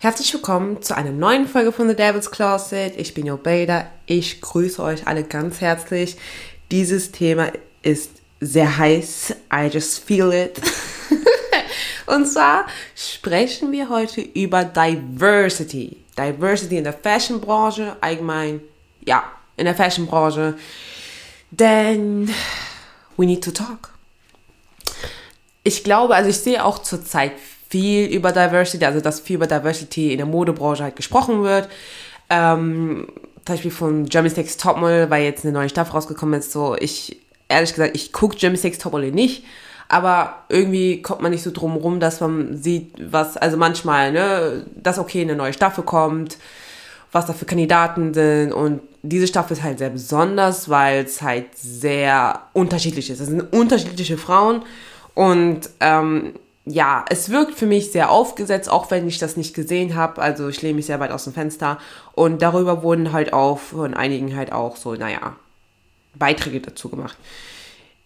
Herzlich willkommen zu einer neuen Folge von The Devil's Closet. Ich bin Jobeda. Ich grüße euch alle ganz herzlich. Dieses Thema ist sehr heiß. I just feel it. Und zwar sprechen wir heute über Diversity. Diversity in der Fashionbranche, allgemein, ja, in der Fashionbranche. Denn we need to talk. Ich glaube, also ich sehe auch zurzeit viel über Diversity, also dass viel über Diversity in der Modebranche halt gesprochen wird. Ähm, zum Beispiel von Jeremy Sex Topmodel, weil jetzt eine neue Staffel rausgekommen ist, so ich, ehrlich gesagt, ich gucke Jeremy Sex Topmodel nicht, aber irgendwie kommt man nicht so drum rum, dass man sieht, was, also manchmal, ne, dass okay, eine neue Staffel kommt, was da für Kandidaten sind und diese Staffel ist halt sehr besonders, weil es halt sehr unterschiedlich ist. Es sind unterschiedliche Frauen und ähm, ja, es wirkt für mich sehr aufgesetzt, auch wenn ich das nicht gesehen habe. Also ich lehne mich sehr weit aus dem Fenster. Und darüber wurden halt auch von einigen halt auch so, naja, Beiträge dazu gemacht.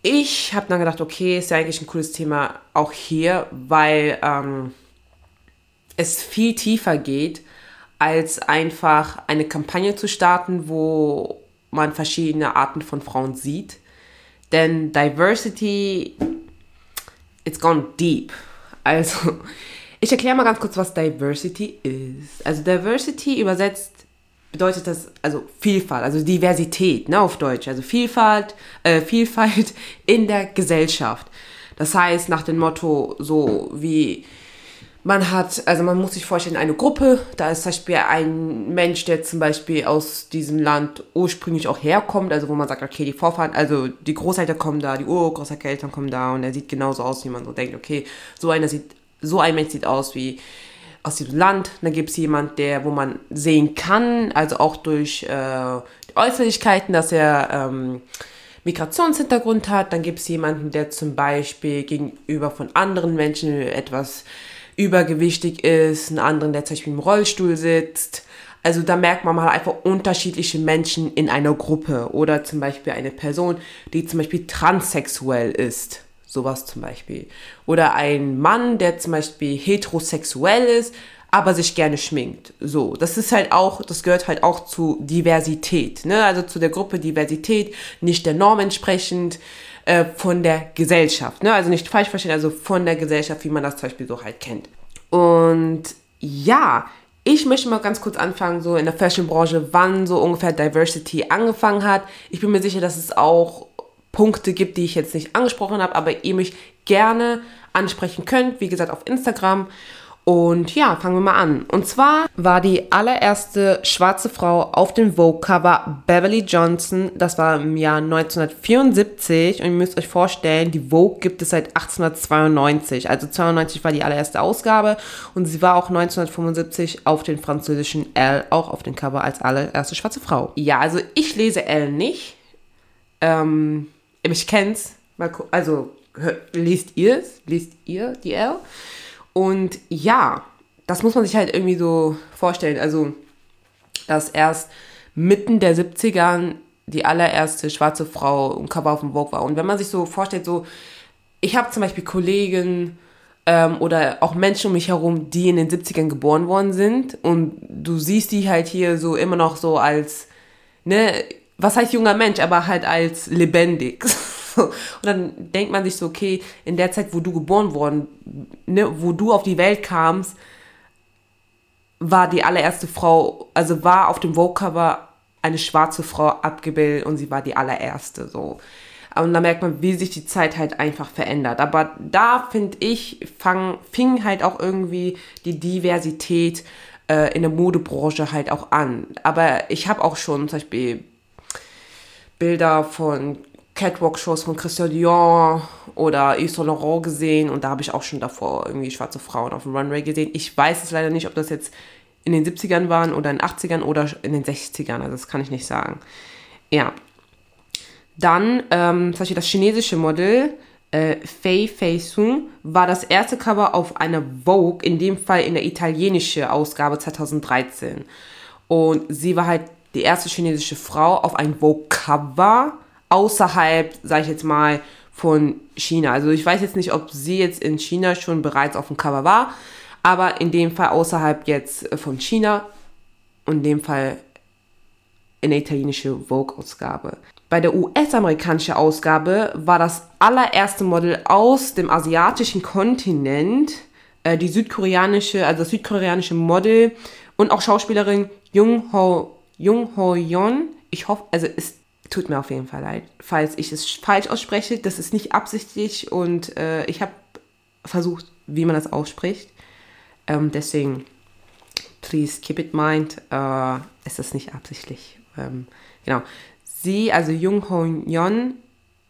Ich habe dann gedacht, okay, ist ja eigentlich ein cooles Thema auch hier, weil ähm, es viel tiefer geht, als einfach eine Kampagne zu starten, wo man verschiedene Arten von Frauen sieht. Denn Diversity, it's gone deep. Also, ich erkläre mal ganz kurz, was Diversity ist. Also Diversity übersetzt bedeutet das, also Vielfalt, also Diversität, ne, auf Deutsch. Also Vielfalt, äh, Vielfalt in der Gesellschaft. Das heißt, nach dem Motto, so wie man hat, also man muss sich vorstellen, eine Gruppe, da ist zum Beispiel ein Mensch, der zum Beispiel aus diesem Land ursprünglich auch herkommt, also wo man sagt, okay, die Vorfahren, also die Großeltern kommen da, die Urgroßeltern kommen da und er sieht genauso aus, wie man so denkt, okay, so einer sieht, so ein Mensch sieht aus wie aus diesem Land. Dann gibt es jemand, der, wo man sehen kann, also auch durch äh, die Äußerlichkeiten, dass er ähm, Migrationshintergrund hat. Dann gibt es jemanden, der zum Beispiel gegenüber von anderen Menschen etwas übergewichtig ist, einen anderen, der zum Beispiel im Rollstuhl sitzt. Also da merkt man mal einfach unterschiedliche Menschen in einer Gruppe oder zum Beispiel eine Person, die zum Beispiel transsexuell ist. Sowas zum Beispiel. Oder ein Mann, der zum Beispiel heterosexuell ist, aber sich gerne schminkt. So, das ist halt auch, das gehört halt auch zu Diversität, ne? Also zu der Gruppe Diversität, nicht der Norm entsprechend äh, von der Gesellschaft, ne? Also nicht falsch verstehen, also von der Gesellschaft, wie man das zum Beispiel so halt kennt. Und ja, ich möchte mal ganz kurz anfangen, so in der Fashionbranche, wann so ungefähr Diversity angefangen hat. Ich bin mir sicher, dass es auch Punkte gibt, die ich jetzt nicht angesprochen habe, aber ihr mich gerne ansprechen könnt. Wie gesagt, auf Instagram. Und ja, fangen wir mal an. Und zwar war die allererste schwarze Frau auf dem Vogue-Cover Beverly Johnson. Das war im Jahr 1974. Und ihr müsst euch vorstellen, die Vogue gibt es seit 1892. Also 92 war die allererste Ausgabe. Und sie war auch 1975 auf den französischen Elle auch auf dem Cover als allererste schwarze Frau. Ja, also ich lese Elle nicht. Ähm, ich kenn's. Also liest ihr es? Liest ihr die L? Und ja, das muss man sich halt irgendwie so vorstellen. Also, dass erst mitten der 70ern die allererste schwarze Frau im Cover auf dem Vogue war. Und wenn man sich so vorstellt, so, ich habe zum Beispiel Kollegen ähm, oder auch Menschen um mich herum, die in den 70ern geboren worden sind und du siehst die halt hier so immer noch so als, ne, was heißt junger Mensch, aber halt als lebendig. Und dann denkt man sich so, okay, in der Zeit, wo du geboren worden, ne, wo du auf die Welt kamst, war die allererste Frau, also war auf dem Vogue-Cover eine schwarze Frau abgebildet und sie war die allererste, so. Und da merkt man, wie sich die Zeit halt einfach verändert. Aber da, finde ich, fang, fing halt auch irgendwie die Diversität äh, in der Modebranche halt auch an. Aber ich habe auch schon zum Beispiel Bilder von Catwalk-Shows von Christian Dior oder Yves Saint Laurent gesehen und da habe ich auch schon davor irgendwie schwarze Frauen auf dem Runway gesehen. Ich weiß es leider nicht, ob das jetzt in den 70ern waren oder in den 80ern oder in den 60ern, also das kann ich nicht sagen. Ja. Dann, ähm, zum Beispiel das chinesische Model, äh, Fei Fei Sun, war das erste Cover auf einer Vogue, in dem Fall in der italienischen Ausgabe 2013. Und sie war halt die erste chinesische Frau auf ein Vogue-Cover außerhalb, sage ich jetzt mal, von China. Also ich weiß jetzt nicht, ob sie jetzt in China schon bereits auf dem Cover war, aber in dem Fall außerhalb jetzt äh, von China und in dem Fall in der italienische Vogue-Ausgabe. Bei der US-amerikanischen Ausgabe war das allererste Model aus dem asiatischen Kontinent äh, die südkoreanische, also das südkoreanische Model und auch Schauspielerin Jung Ho, Jung Ho Yeon. Ich hoffe, also es tut mir auf jeden Fall leid, falls ich es falsch ausspreche. Das ist nicht absichtlich und äh, ich habe versucht, wie man das ausspricht. Ähm, deswegen, please keep it mind, äh, es ist nicht absichtlich. Ähm, genau. Sie, also Jung Ho Yeon,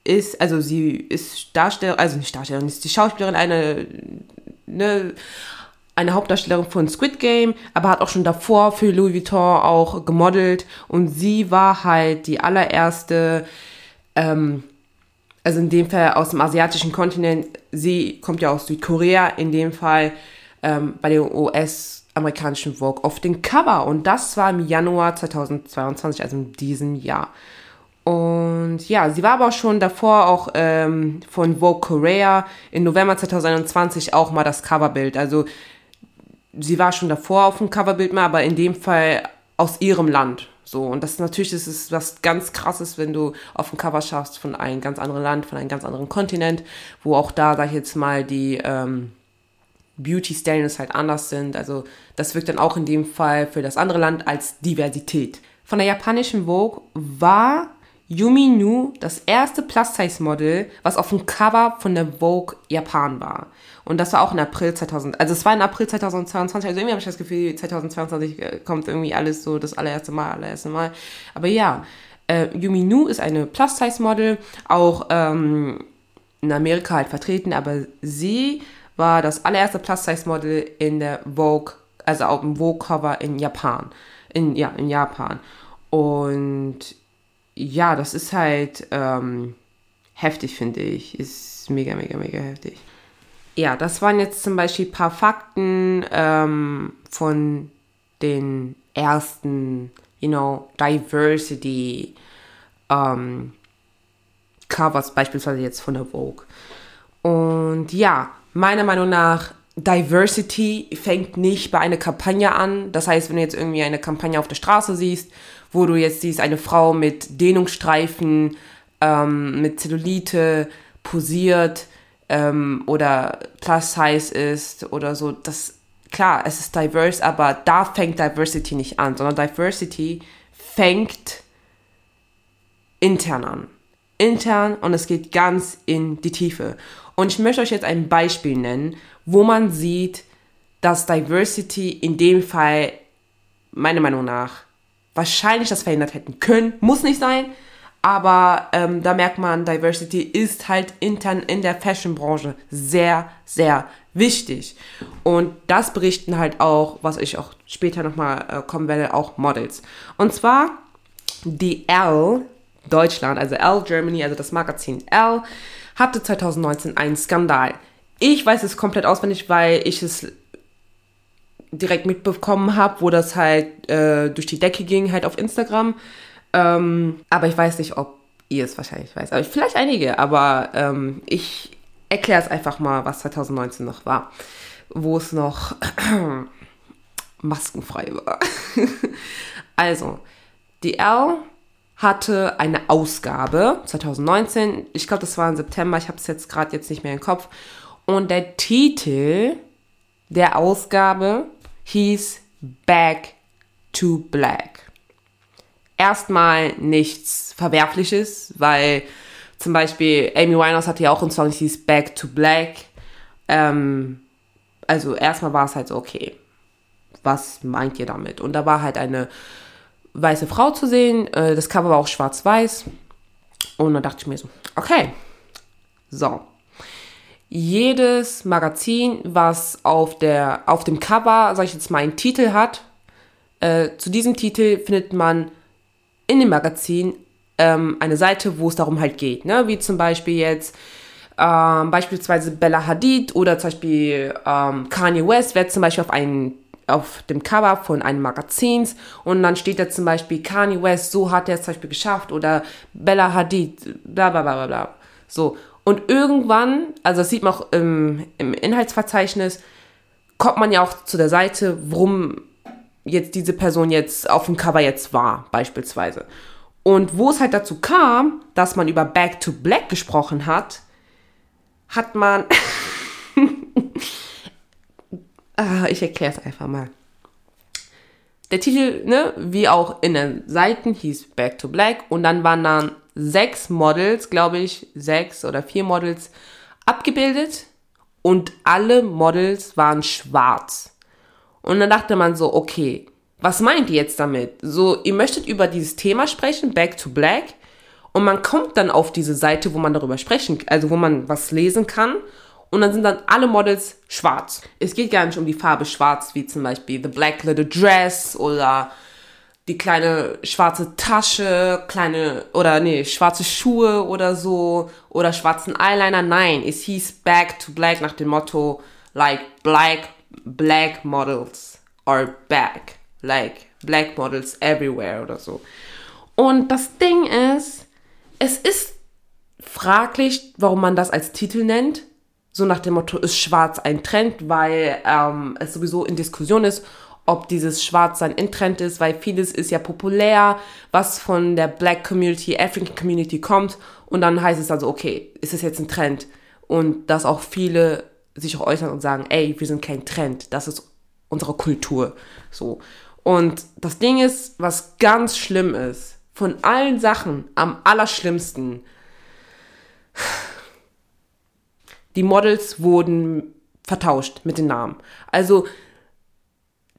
ist, also sie ist Darstellerin, also nicht Darstellerin, ist die Schauspielerin, eine, ne, eine Hauptdarstellerin von Squid Game, aber hat auch schon davor für Louis Vuitton auch gemodelt und sie war halt die allererste, ähm, also in dem Fall aus dem asiatischen Kontinent, sie kommt ja aus Südkorea, in dem Fall ähm, bei der US-amerikanischen Vogue auf den Cover und das war im Januar 2022, also in diesem Jahr. Und ja, sie war aber auch schon davor auch ähm, von Vogue Korea im November 2021 auch mal das Coverbild. Also sie war schon davor auf dem Coverbild mal, aber in dem Fall aus ihrem Land. So, und das natürlich das ist was ganz krasses, wenn du auf dem Cover schaffst von einem ganz anderen Land, von einem ganz anderen Kontinent, wo auch da, sag ich jetzt mal, die ähm, Beauty Standards halt anders sind. Also das wirkt dann auch in dem Fall für das andere Land als Diversität. Von der japanischen Vogue war Yumi Nu das erste Plus-Size-Model, was auf dem Cover von der Vogue Japan war. Und das war auch in April 2000, also es war in April 2022, also irgendwie habe ich das Gefühl, 2022 äh, kommt irgendwie alles so das allererste Mal, allererste Mal. Aber ja, äh, Yumi Nu ist eine Plus-Size-Model, auch ähm, in Amerika halt vertreten, aber sie war das allererste Plus-Size-Model in der Vogue, also auf dem Vogue-Cover in Japan. In, ja, in Japan. Und ja, das ist halt ähm, heftig, finde ich. Ist mega, mega, mega heftig. Ja, das waren jetzt zum Beispiel ein paar Fakten ähm, von den ersten, you know, Diversity ähm, Covers, beispielsweise jetzt von der Vogue. Und ja, meiner Meinung nach, Diversity fängt nicht bei einer Kampagne an. Das heißt, wenn du jetzt irgendwie eine Kampagne auf der Straße siehst wo du jetzt siehst, eine Frau mit Dehnungsstreifen, ähm, mit Zellulite posiert ähm, oder plus size ist oder so. Das, klar, es ist diverse, aber da fängt Diversity nicht an, sondern Diversity fängt intern an. Intern und es geht ganz in die Tiefe. Und ich möchte euch jetzt ein Beispiel nennen, wo man sieht, dass Diversity in dem Fall meiner Meinung nach wahrscheinlich das verhindert hätten können. Muss nicht sein, aber ähm, da merkt man, Diversity ist halt intern in der Fashion-Branche sehr, sehr wichtig. Und das berichten halt auch, was ich auch später nochmal äh, kommen werde, auch Models. Und zwar die L Deutschland, also L Germany, also das Magazin L, hatte 2019 einen Skandal. Ich weiß es komplett auswendig, weil ich es direkt mitbekommen habe, wo das halt äh, durch die Decke ging, halt auf Instagram. Ähm, aber ich weiß nicht, ob ihr es wahrscheinlich weiß. Aber vielleicht einige, aber ähm, ich erkläre es einfach mal, was 2019 noch war, wo es noch maskenfrei war. also, die L hatte eine Ausgabe 2019. Ich glaube, das war im September. Ich habe es jetzt gerade jetzt nicht mehr im Kopf. Und der Titel der Ausgabe hieß Back to Black. Erstmal nichts Verwerfliches, weil zum Beispiel Amy Winehouse hatte ja auch einen Song, der hieß Back to Black. Ähm, also erstmal war es halt so, okay, was meint ihr damit? Und da war halt eine weiße Frau zu sehen, äh, das Cover war auch schwarz-weiß. Und dann dachte ich mir so, okay, so, jedes Magazin, was auf, der, auf dem Cover, sag ich jetzt mal, einen Titel hat, äh, zu diesem Titel findet man in dem Magazin ähm, eine Seite, wo es darum halt geht, ne? wie zum Beispiel jetzt ähm, beispielsweise Bella Hadid oder zum Beispiel ähm, Kanye West wird zum Beispiel auf einen auf dem Cover von einem Magazins und dann steht da zum Beispiel Kanye West, so hat er es zum Beispiel geschafft oder Bella Hadid, bla bla bla bla. So, und irgendwann, also das sieht man auch im, im Inhaltsverzeichnis, kommt man ja auch zu der Seite, warum jetzt diese Person jetzt auf dem Cover jetzt war, beispielsweise. Und wo es halt dazu kam, dass man über Back to Black gesprochen hat, hat man. ah, ich erkläre es einfach mal. Der Titel, ne, wie auch in den Seiten, hieß Back to Black und dann waren dann sechs Models, glaube ich, sechs oder vier Models abgebildet und alle Models waren schwarz. Und dann dachte man so, okay, was meint ihr jetzt damit? So, ihr möchtet über dieses Thema sprechen, Back to Black, und man kommt dann auf diese Seite, wo man darüber sprechen, also wo man was lesen kann. Und dann sind dann alle Models schwarz. Es geht gar nicht um die Farbe schwarz, wie zum Beispiel The Black Little Dress oder die kleine schwarze Tasche, kleine, oder nee, schwarze Schuhe oder so, oder schwarzen Eyeliner. Nein, es hieß Back to Black nach dem Motto, like, black, black models are back. Like, black models everywhere oder so. Und das Ding ist, es ist fraglich, warum man das als Titel nennt. So nach dem Motto, ist schwarz ein Trend, weil ähm, es sowieso in Diskussion ist, ob dieses Schwarzsein in Trend ist, weil vieles ist ja populär, was von der Black Community, African Community kommt. Und dann heißt es also, okay, ist es jetzt ein Trend? Und dass auch viele sich auch äußern und sagen, ey, wir sind kein Trend, das ist unsere Kultur. So. Und das Ding ist, was ganz schlimm ist, von allen Sachen am allerschlimmsten, die Models wurden vertauscht mit den Namen. Also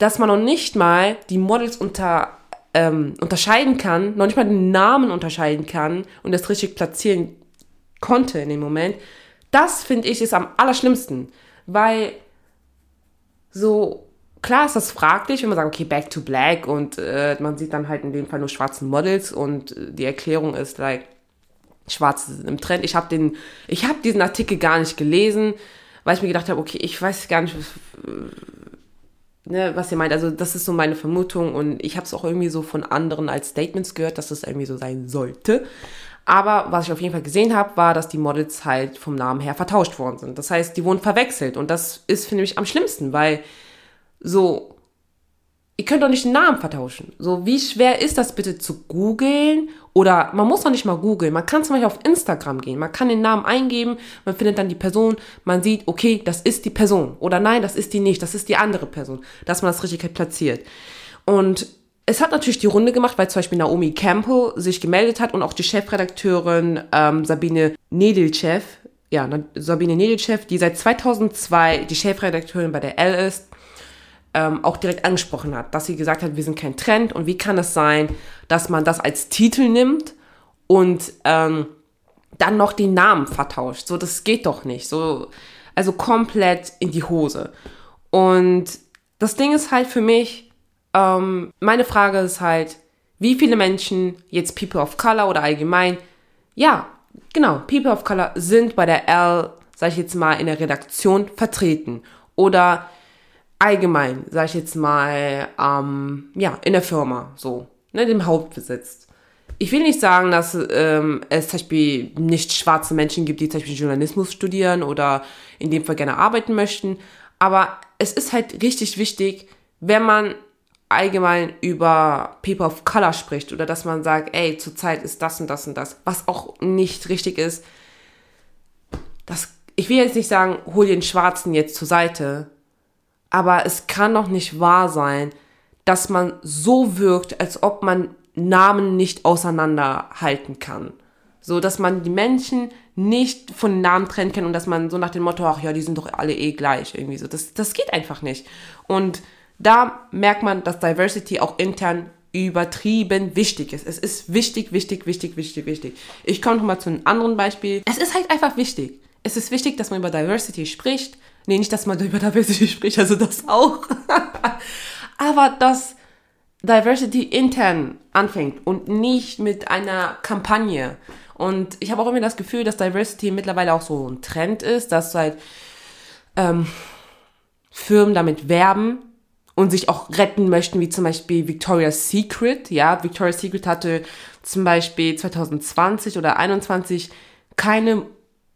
dass man noch nicht mal die Models unter, ähm, unterscheiden kann, noch nicht mal den Namen unterscheiden kann und das richtig platzieren konnte in dem Moment, das finde ich ist am allerschlimmsten, weil so klar ist das fraglich, wenn man sagt, okay, back to black und äh, man sieht dann halt in dem Fall nur schwarzen Models und die Erklärung ist like sind im Trend. Ich habe den, ich habe diesen Artikel gar nicht gelesen, weil ich mir gedacht habe, okay, ich weiß gar nicht, ne, was ihr meint. Also das ist so meine Vermutung und ich habe es auch irgendwie so von anderen als Statements gehört, dass das irgendwie so sein sollte. Aber was ich auf jeden Fall gesehen habe, war, dass die Models halt vom Namen her vertauscht worden sind. Das heißt, die wurden verwechselt und das ist, finde ich, am schlimmsten, weil so ihr könnt doch nicht den Namen vertauschen. So, wie schwer ist das bitte zu googeln? Oder man muss doch nicht mal googeln. Man kann zum Beispiel auf Instagram gehen. Man kann den Namen eingeben, man findet dann die Person, man sieht, okay, das ist die Person. Oder nein, das ist die nicht, das ist die andere Person. Dass man das richtig platziert. Und es hat natürlich die Runde gemacht, weil zum Beispiel Naomi Campbell sich gemeldet hat und auch die Chefredakteurin ähm, Sabine Nedelchev, ja, Sabine Nedelchev, die seit 2002 die Chefredakteurin bei der L ist, ähm, auch direkt angesprochen hat, dass sie gesagt hat, wir sind kein Trend und wie kann es sein, dass man das als Titel nimmt und ähm, dann noch den Namen vertauscht. So, das geht doch nicht. So, also komplett in die Hose. Und das Ding ist halt für mich, ähm, meine Frage ist halt, wie viele Menschen, jetzt People of Color oder allgemein, ja, genau, People of Color sind bei der L, sag ich jetzt mal, in der Redaktion vertreten. Oder allgemein, sag ich jetzt mal, ähm, ja, in der Firma, so, ne, dem Hauptbesitz. Ich will nicht sagen, dass ähm, es zum Beispiel nicht schwarze Menschen gibt, die zum Beispiel Journalismus studieren oder in dem Fall gerne arbeiten möchten, aber es ist halt richtig wichtig, wenn man allgemein über People of Color spricht oder dass man sagt, ey, zurzeit ist das und das und das, was auch nicht richtig ist. Das, ich will jetzt nicht sagen, hol den Schwarzen jetzt zur Seite, aber es kann doch nicht wahr sein, dass man so wirkt, als ob man Namen nicht auseinanderhalten kann. So, dass man die Menschen nicht von Namen trennen kann und dass man so nach dem Motto, ach ja, die sind doch alle eh gleich, irgendwie so. Das, das geht einfach nicht. Und da merkt man, dass Diversity auch intern übertrieben wichtig ist. Es ist wichtig, wichtig, wichtig, wichtig, wichtig. Ich komme nochmal zu einem anderen Beispiel. Es ist halt einfach wichtig. Es ist wichtig, dass man über Diversity spricht, Nee, nicht, dass man über Diversity spricht, also das auch. Aber dass Diversity intern anfängt und nicht mit einer Kampagne. Und ich habe auch immer das Gefühl, dass Diversity mittlerweile auch so ein Trend ist, dass halt ähm, Firmen damit werben und sich auch retten möchten, wie zum Beispiel Victoria's Secret. Ja, Victoria's Secret hatte zum Beispiel 2020 oder 2021 keine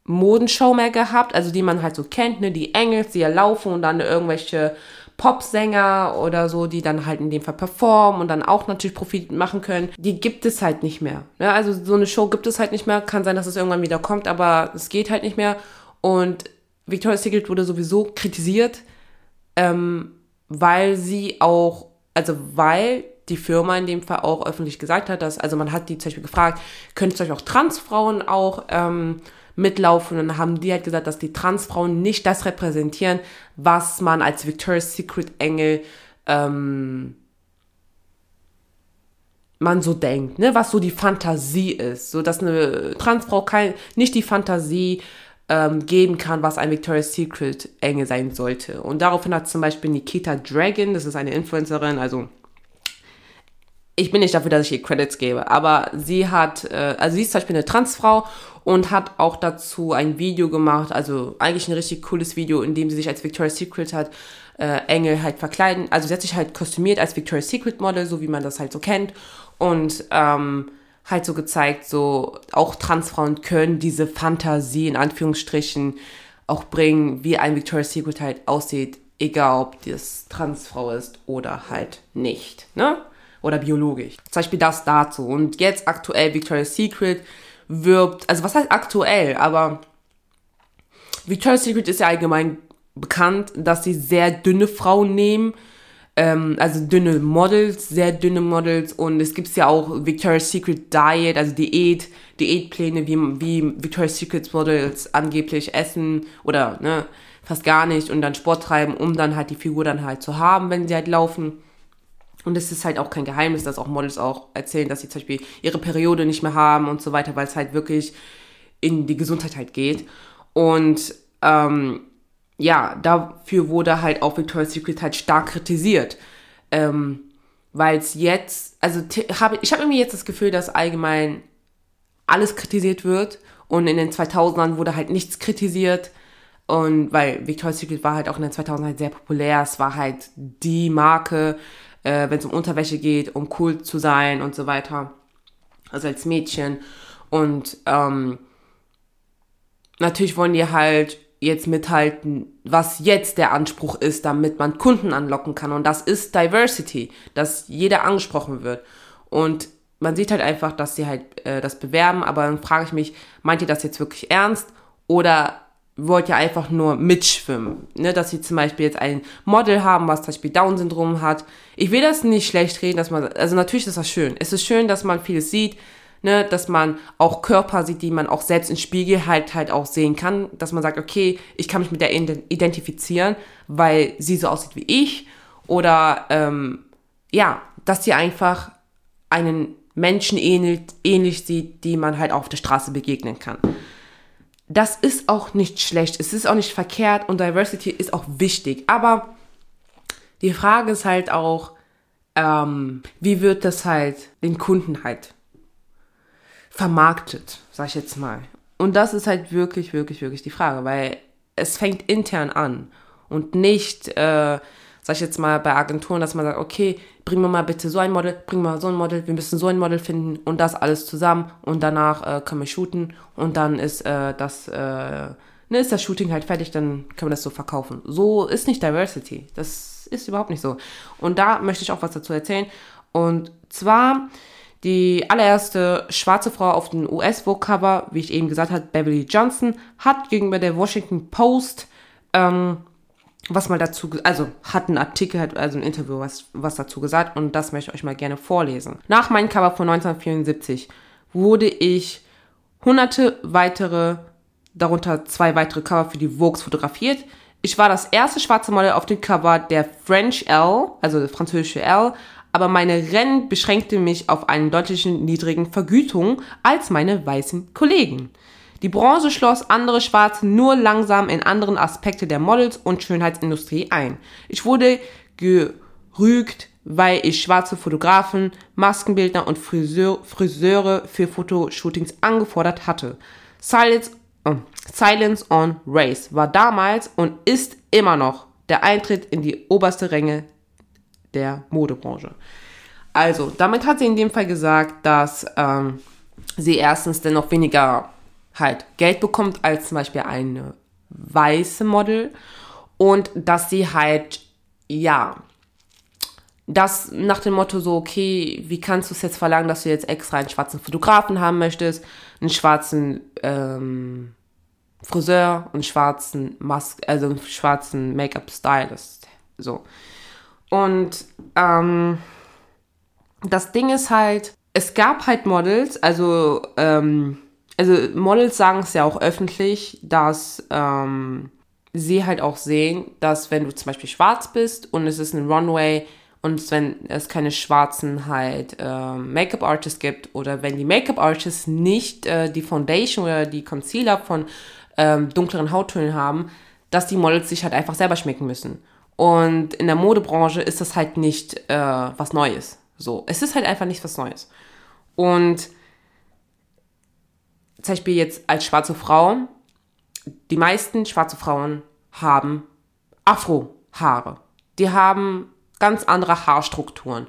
Modenshow mehr gehabt, also die man halt so kennt, ne, die Engels, die ja laufen und dann irgendwelche Popsänger oder so, die dann halt in dem Fall performen und dann auch natürlich Profit machen können, die gibt es halt nicht mehr. Ja, also so eine Show gibt es halt nicht mehr. Kann sein, dass es irgendwann wieder kommt, aber es geht halt nicht mehr. Und Victoria's Secret wurde sowieso kritisiert, ähm, weil sie auch, also weil die Firma in dem Fall auch öffentlich gesagt hat, dass, also man hat die zum Beispiel gefragt, könnt ihr euch auch Transfrauen auch ähm, mitlaufen. Und dann haben die halt gesagt, dass die Transfrauen nicht das repräsentieren, was man als Victoria's Secret Engel ähm, man so denkt, ne, was so die Fantasie ist, so dass eine Transfrau kein, nicht die Fantasie ähm, geben kann, was ein Victoria's Secret Engel sein sollte. Und daraufhin hat zum Beispiel Nikita Dragon, das ist eine Influencerin, also ich bin nicht dafür, dass ich ihr Credits gebe, aber sie hat, äh, also sie ist zum Beispiel eine Transfrau und hat auch dazu ein Video gemacht, also eigentlich ein richtig cooles Video, in dem sie sich als Victoria's Secret hat äh, Engel halt verkleiden, also sie hat sich halt kostümiert als Victoria's Secret Model, so wie man das halt so kennt und ähm, halt so gezeigt, so auch Transfrauen können diese Fantasie in Anführungsstrichen auch bringen, wie ein Victoria's Secret halt aussieht, egal ob das Transfrau ist oder halt nicht, ne? oder biologisch. Zum Beispiel das dazu. Und jetzt aktuell Victoria's Secret wirbt, also was heißt aktuell, aber Victoria's Secret ist ja allgemein bekannt, dass sie sehr dünne Frauen nehmen, ähm, also dünne Models, sehr dünne Models und es gibt ja auch Victoria's Secret Diet, also Diät, Diätpläne, wie, wie Victoria's Secret Models angeblich essen oder ne, fast gar nicht und dann Sport treiben, um dann halt die Figur dann halt zu haben, wenn sie halt laufen. Und es ist halt auch kein Geheimnis, dass auch Models auch erzählen, dass sie zum Beispiel ihre Periode nicht mehr haben und so weiter, weil es halt wirklich in die Gesundheit halt geht. Und ähm, ja, dafür wurde halt auch Victoria's Secret halt stark kritisiert. Ähm, weil es jetzt, also hab, ich habe irgendwie jetzt das Gefühl, dass allgemein alles kritisiert wird und in den 2000ern wurde halt nichts kritisiert. Und weil Victoria's Secret war halt auch in den 2000ern halt sehr populär, es war halt die Marke, äh, wenn es um Unterwäsche geht, um cool zu sein und so weiter. Also als Mädchen. Und ähm, natürlich wollen die halt jetzt mithalten, was jetzt der Anspruch ist, damit man Kunden anlocken kann. Und das ist Diversity, dass jeder angesprochen wird. Und man sieht halt einfach, dass sie halt äh, das bewerben, aber dann frage ich mich, meint ihr das jetzt wirklich ernst? Oder wollt ihr einfach nur mitschwimmen. Ne? Dass sie zum Beispiel jetzt ein Model haben, was zum Beispiel Down-Syndrom hat. Ich will das nicht schlecht reden, dass man, also natürlich ist das schön. Es ist schön, dass man vieles sieht, ne? dass man auch Körper sieht, die man auch selbst im Spiegel halt halt auch sehen kann. Dass man sagt, okay, ich kann mich mit der identifizieren, weil sie so aussieht wie ich. Oder ähm, ja, dass sie einfach einen Menschen ähnlich, ähnlich sieht, die man halt auf der Straße begegnen kann das ist auch nicht schlecht, es ist auch nicht verkehrt und Diversity ist auch wichtig. Aber die Frage ist halt auch, ähm, wie wird das halt den Kunden halt vermarktet, sag ich jetzt mal. Und das ist halt wirklich, wirklich, wirklich die Frage, weil es fängt intern an und nicht, äh, sag ich jetzt mal, bei Agenturen, dass man sagt, okay, bring mir mal bitte so ein Model, bring mal so ein Model, wir müssen so ein Model finden und das alles zusammen und danach äh, können wir shooten und dann ist äh, das, äh, ne, ist das Shooting halt fertig, dann können wir das so verkaufen. So ist nicht Diversity. Das ist überhaupt nicht so. Und da möchte ich auch was dazu erzählen. Und zwar die allererste schwarze Frau auf dem US-Vogue-Cover, wie ich eben gesagt habe, Beverly Johnson, hat gegenüber der Washington Post ähm, was mal dazu, also hat ein Artikel, also ein Interview was, was dazu gesagt und das möchte ich euch mal gerne vorlesen. Nach meinem Cover von 1974 wurde ich hunderte weitere, darunter zwei weitere Cover für die Vogue fotografiert. Ich war das erste schwarze Model auf dem Cover der French L, also der französische L, aber meine Rennen beschränkte mich auf einen deutlichen niedrigen Vergütung als meine weißen Kollegen. Die Branche schloss andere Schwarze nur langsam in anderen Aspekte der Models- und Schönheitsindustrie ein. Ich wurde gerügt, weil ich schwarze Fotografen, Maskenbildner und Friseur, Friseure für Fotoshootings angefordert hatte. Silence, oh, Silence on Race war damals und ist immer noch der Eintritt in die oberste Ränge der Modebranche. Also, damit hat sie in dem Fall gesagt, dass ähm, sie erstens dennoch weniger halt Geld bekommt als zum Beispiel eine weiße Model und dass sie halt, ja, das nach dem Motto so, okay, wie kannst du es jetzt verlangen, dass du jetzt extra einen schwarzen Fotografen haben möchtest, einen schwarzen ähm, Friseur und schwarzen Mask, also einen schwarzen Make-up-Stylist, so. Und ähm, das Ding ist halt, es gab halt Models, also ähm, also Models sagen es ja auch öffentlich, dass ähm, sie halt auch sehen, dass wenn du zum Beispiel schwarz bist und es ist ein Runway und wenn es keine schwarzen halt äh, Make-up-Artists gibt oder wenn die Make-up-Artists nicht äh, die Foundation oder die Concealer von ähm, dunkleren Hauttönen haben, dass die Models sich halt einfach selber schmecken müssen. Und in der Modebranche ist das halt nicht äh, was Neues. So, es ist halt einfach nicht was Neues. Und zum Beispiel jetzt als schwarze Frau, die meisten schwarze Frauen haben Afrohaare. Die haben ganz andere Haarstrukturen.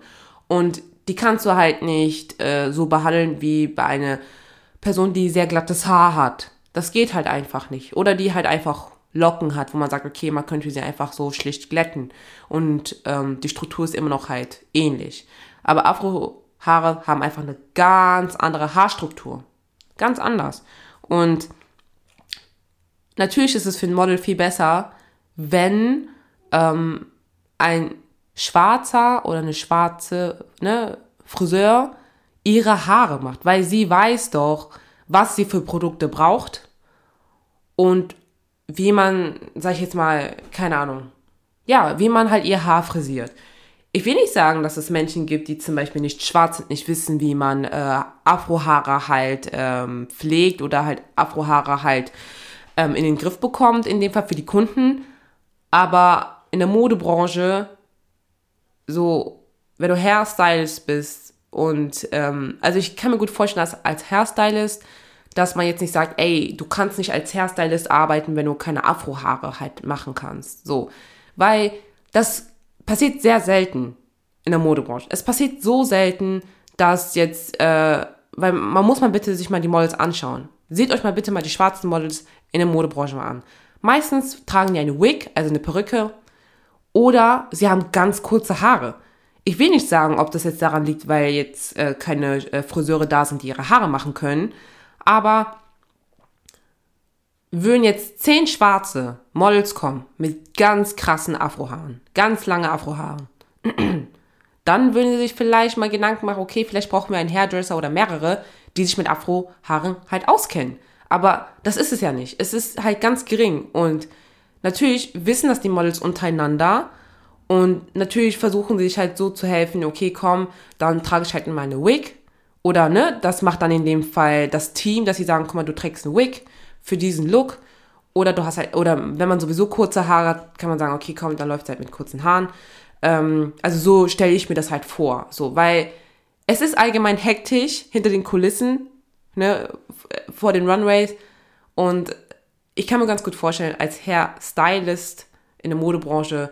Und die kannst du halt nicht äh, so behandeln wie bei einer Person, die sehr glattes Haar hat. Das geht halt einfach nicht. Oder die halt einfach Locken hat, wo man sagt, okay, man könnte sie einfach so schlicht glätten. Und ähm, die Struktur ist immer noch halt ähnlich. Aber Afrohaare haben einfach eine ganz andere Haarstruktur. Ganz anders. Und natürlich ist es für ein Model viel besser, wenn ähm, ein schwarzer oder eine schwarze ne, Friseur ihre Haare macht, weil sie weiß doch, was sie für Produkte braucht und wie man, sag ich jetzt mal, keine Ahnung, ja, wie man halt ihr Haar frisiert ich will nicht sagen, dass es Menschen gibt, die zum Beispiel nicht schwarz sind, nicht wissen, wie man äh, Afrohaare halt ähm, pflegt oder halt Afrohaare halt ähm, in den Griff bekommt, in dem Fall für die Kunden. Aber in der Modebranche, so, wenn du Hairstylist bist und, ähm, also ich kann mir gut vorstellen, dass als Hairstylist, dass man jetzt nicht sagt, ey, du kannst nicht als Hairstylist arbeiten, wenn du keine Afrohaare halt machen kannst. So, weil das passiert sehr selten in der Modebranche. Es passiert so selten, dass jetzt, äh, weil man muss mal bitte sich mal die Models anschauen. Seht euch mal bitte mal die schwarzen Models in der Modebranche mal an. Meistens tragen die eine Wig, also eine Perücke, oder sie haben ganz kurze Haare. Ich will nicht sagen, ob das jetzt daran liegt, weil jetzt äh, keine äh, Friseure da sind, die ihre Haare machen können, aber würden jetzt zehn schwarze Models kommen mit ganz krassen Afrohaaren, ganz lange Afrohaaren, dann würden sie sich vielleicht mal Gedanken machen, okay, vielleicht brauchen wir einen Hairdresser oder mehrere, die sich mit Afrohaaren halt auskennen. Aber das ist es ja nicht. Es ist halt ganz gering. Und natürlich wissen das die Models untereinander. Und natürlich versuchen sie sich halt so zu helfen, okay, komm, dann trage ich halt meine Wig. Oder, ne, das macht dann in dem Fall das Team, dass sie sagen, guck mal, du trägst eine Wig für diesen Look. Oder du hast halt, oder wenn man sowieso kurze Haare hat, kann man sagen, okay, komm, dann läuft es halt mit kurzen Haaren. Ähm, also so stelle ich mir das halt vor. So, weil es ist allgemein hektisch hinter den Kulissen, ne, vor den Runways. Und ich kann mir ganz gut vorstellen, als Herr Stylist in der Modebranche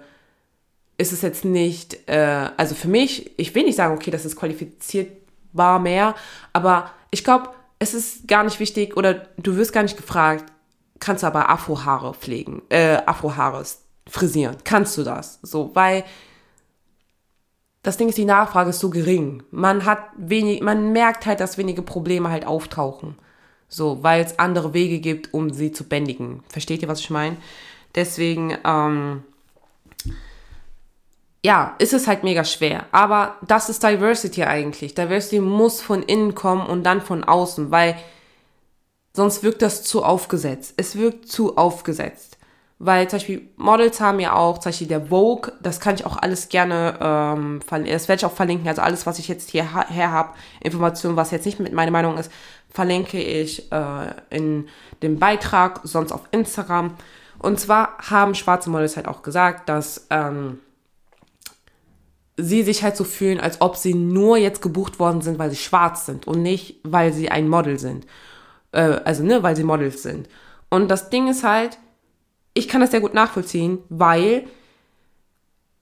ist es jetzt nicht, äh, also für mich, ich will nicht sagen, okay, das ist qualifizierbar mehr, aber ich glaube, es ist gar nicht wichtig oder du wirst gar nicht gefragt, kannst du aber Afrohaare pflegen, äh, Afrohaare frisieren. Kannst du das? So, weil das Ding ist, die Nachfrage ist so gering. Man hat wenig, man merkt halt, dass wenige Probleme halt auftauchen. So, weil es andere Wege gibt, um sie zu bändigen. Versteht ihr, was ich meine? Deswegen, ähm, ja, ist es halt mega schwer. Aber das ist Diversity eigentlich. Diversity muss von innen kommen und dann von außen, weil sonst wirkt das zu aufgesetzt. Es wirkt zu aufgesetzt. Weil zum Beispiel Models haben ja auch, zum Beispiel der Vogue, das kann ich auch alles gerne, ähm, das werde ich auch verlinken. Also alles, was ich jetzt hierher habe, Informationen, was jetzt nicht mit meiner Meinung ist, verlinke ich äh, in dem Beitrag, sonst auf Instagram. Und zwar haben schwarze Models halt auch gesagt, dass ähm, sie sich halt so fühlen, als ob sie nur jetzt gebucht worden sind, weil sie schwarz sind und nicht, weil sie ein Model sind. Äh, also, ne, weil sie Models sind. Und das Ding ist halt, ich kann das sehr gut nachvollziehen, weil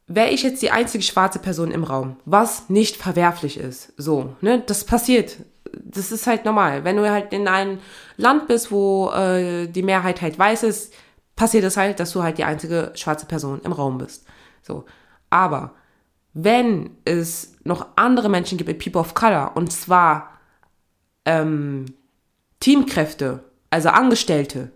wäre ich jetzt die einzige schwarze Person im Raum, was nicht verwerflich ist, so, ne, das passiert das ist halt normal. Wenn du halt in einem Land bist, wo äh, die Mehrheit halt weiß ist, passiert es halt, dass du halt die einzige schwarze Person im Raum bist. So. Aber wenn es noch andere Menschen gibt, People of Color, und zwar ähm, Teamkräfte, also Angestellte,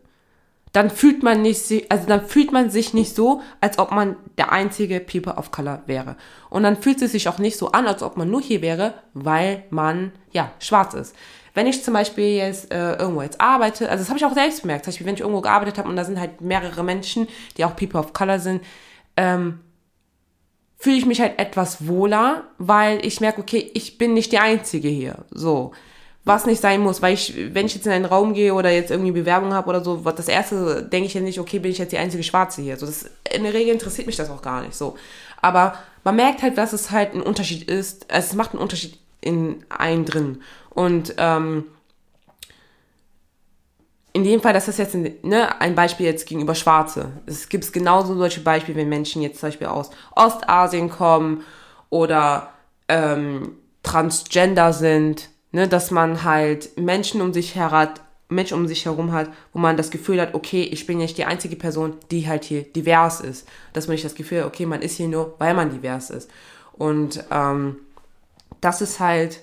dann fühlt man nicht, also dann fühlt man sich nicht so, als ob man der einzige People of Color wäre. Und dann fühlt es sich auch nicht so an, als ob man nur hier wäre, weil man, ja, schwarz ist. Wenn ich zum Beispiel jetzt äh, irgendwo jetzt arbeite, also das habe ich auch selbst bemerkt, zum Beispiel, wenn ich irgendwo gearbeitet habe und da sind halt mehrere Menschen, die auch People of Color sind, ähm, fühle ich mich halt etwas wohler, weil ich merke, okay, ich bin nicht die Einzige hier. So was nicht sein muss, weil ich, wenn ich jetzt in einen Raum gehe oder jetzt irgendwie Bewerbung habe oder so, das erste denke ich ja nicht, okay, bin ich jetzt die einzige Schwarze hier. So, das, in der Regel interessiert mich das auch gar nicht so. Aber man merkt halt, dass es halt ein Unterschied ist, es macht einen Unterschied in einem drin. Und ähm, in dem Fall, das ist jetzt ein, ne, ein Beispiel jetzt gegenüber Schwarze. Es gibt genauso solche Beispiele, wenn Menschen jetzt zum Beispiel aus Ostasien kommen oder ähm, transgender sind Ne, dass man halt Menschen um sich her Menschen um sich herum hat, wo man das Gefühl hat, okay, ich bin nicht die einzige Person, die halt hier divers ist. Dass man nicht das Gefühl hat, okay, man ist hier nur, weil man divers ist. Und ähm, das ist halt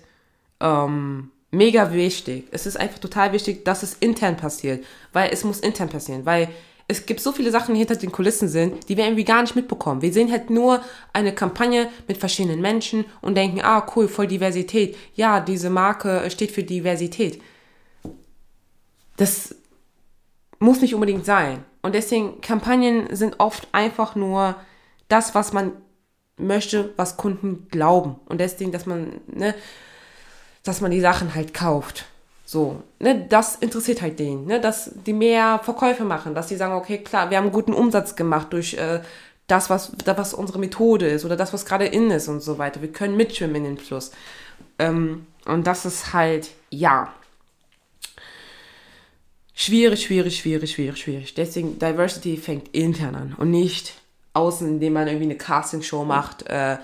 ähm, mega wichtig. Es ist einfach total wichtig, dass es intern passiert, weil es muss intern passieren, weil es gibt so viele Sachen, die hinter den Kulissen sind, die wir irgendwie gar nicht mitbekommen. Wir sehen halt nur eine Kampagne mit verschiedenen Menschen und denken, ah, cool, voll Diversität. Ja, diese Marke steht für Diversität. Das muss nicht unbedingt sein. Und deswegen, Kampagnen sind oft einfach nur das, was man möchte, was Kunden glauben. Und deswegen, dass man, ne, dass man die Sachen halt kauft. So, ne, das interessiert halt den, ne, dass die mehr Verkäufe machen, dass die sagen, okay, klar, wir haben guten Umsatz gemacht durch äh, das, was, das, was unsere Methode ist oder das, was gerade in ist und so weiter. Wir können mitschwimmen in den Plus. Ähm, und das ist halt, ja, schwierig, schwierig, schwierig, schwierig, schwierig. Deswegen, Diversity fängt intern an und nicht außen, indem man irgendwie eine Castingshow macht, äh,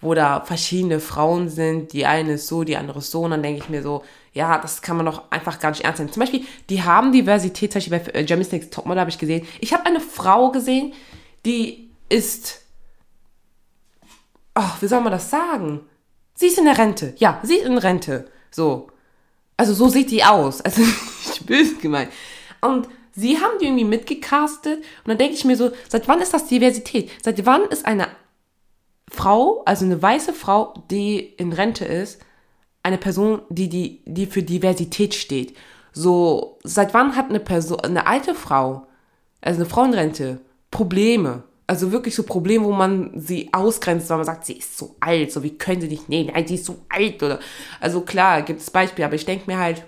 wo da verschiedene Frauen sind, die eine ist so, die andere ist so, und dann denke ich mir so, ja, das kann man doch einfach gar nicht ernst nehmen. Zum Beispiel, die haben Diversität, zum Beispiel bei Jeremy's Next Topmodel habe ich gesehen. Ich habe eine Frau gesehen, die ist, oh, wie soll man das sagen? Sie ist in der Rente. Ja, sie ist in Rente. So. Also so sieht die aus. Also nicht böse gemeint. Und sie haben die irgendwie mitgecastet. Und dann denke ich mir so, seit wann ist das Diversität? Seit wann ist eine Frau, also eine weiße Frau, die in Rente ist, eine Person, die, die, die für Diversität steht. So, seit wann hat eine Person, eine alte Frau, also eine Frauenrente, Probleme? Also wirklich so Probleme, wo man sie ausgrenzt, weil man sagt, sie ist so alt, so wie können sie nicht nehmen, nein, sie ist so alt oder. Also klar, gibt es Beispiele, aber ich denke mir halt,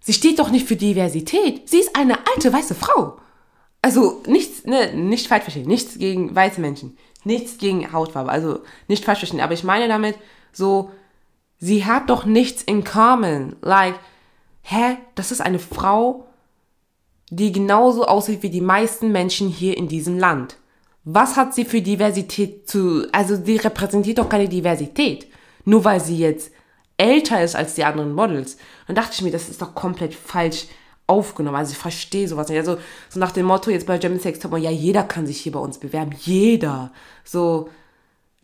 sie steht doch nicht für Diversität. Sie ist eine alte weiße Frau. Also nichts, ne, nicht falsch verstehen, nichts gegen weiße Menschen, nichts gegen Hautfarbe, also nicht falsch verstehen, aber ich meine damit so, sie hat doch nichts in common. Like, hä? Das ist eine Frau, die genauso aussieht wie die meisten Menschen hier in diesem Land. Was hat sie für Diversität zu, also sie repräsentiert doch keine Diversität. Nur weil sie jetzt älter ist als die anderen Models. Dann dachte ich mir, das ist doch komplett falsch aufgenommen. Also ich verstehe sowas nicht. Also so nach dem Motto jetzt bei German Sex Top, ja, jeder kann sich hier bei uns bewerben. Jeder. So,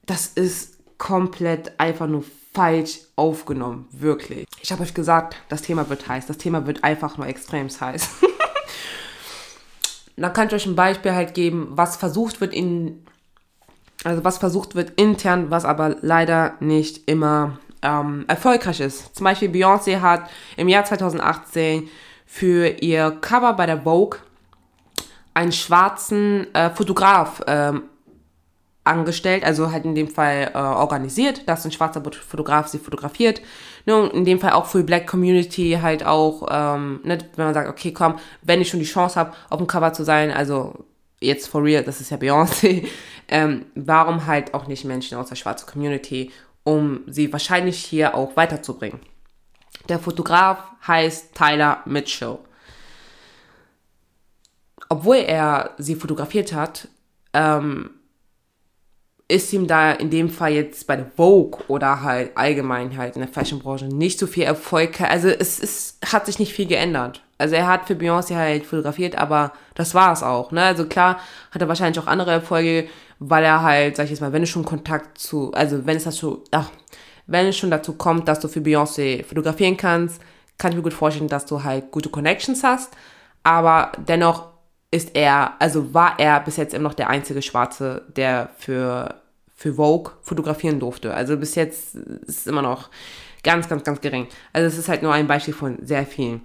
das ist komplett einfach nur falsch aufgenommen, wirklich. Ich habe euch gesagt, das Thema wird heiß. Das Thema wird einfach nur extrem heiß. Dann kann ich euch ein Beispiel halt geben, was versucht wird in, also was versucht wird intern, was aber leider nicht immer ähm, erfolgreich ist. Zum Beispiel Beyoncé hat im Jahr 2018 für ihr Cover bei der Vogue einen schwarzen äh, Fotograf ähm, angestellt, also halt in dem Fall äh, organisiert, dass ein schwarzer Fotograf sie fotografiert. Ne, und in dem Fall auch für die Black Community halt auch, ähm, ne, wenn man sagt, okay, komm, wenn ich schon die Chance habe, auf dem Cover zu sein, also jetzt for real, das ist ja Beyoncé, ähm, warum halt auch nicht Menschen aus der schwarzen Community, um sie wahrscheinlich hier auch weiterzubringen. Der Fotograf heißt Tyler Mitchell. Obwohl er sie fotografiert hat, ähm, ist ihm da in dem Fall jetzt bei der Vogue oder halt allgemein halt in der Fashionbranche nicht so viel Erfolg. Also es, es hat sich nicht viel geändert. Also er hat für Beyoncé halt fotografiert, aber das war es auch. Ne? Also klar hat er wahrscheinlich auch andere Erfolge, weil er halt, sag ich jetzt mal, wenn es schon Kontakt zu, also wenn es dazu, ach, wenn es schon dazu kommt, dass du für Beyoncé fotografieren kannst, kann ich mir gut vorstellen, dass du halt gute Connections hast. Aber dennoch ist er, also war er bis jetzt immer noch der einzige Schwarze, der für, für Vogue fotografieren durfte. Also bis jetzt ist es immer noch ganz, ganz, ganz gering. Also es ist halt nur ein Beispiel von sehr vielen,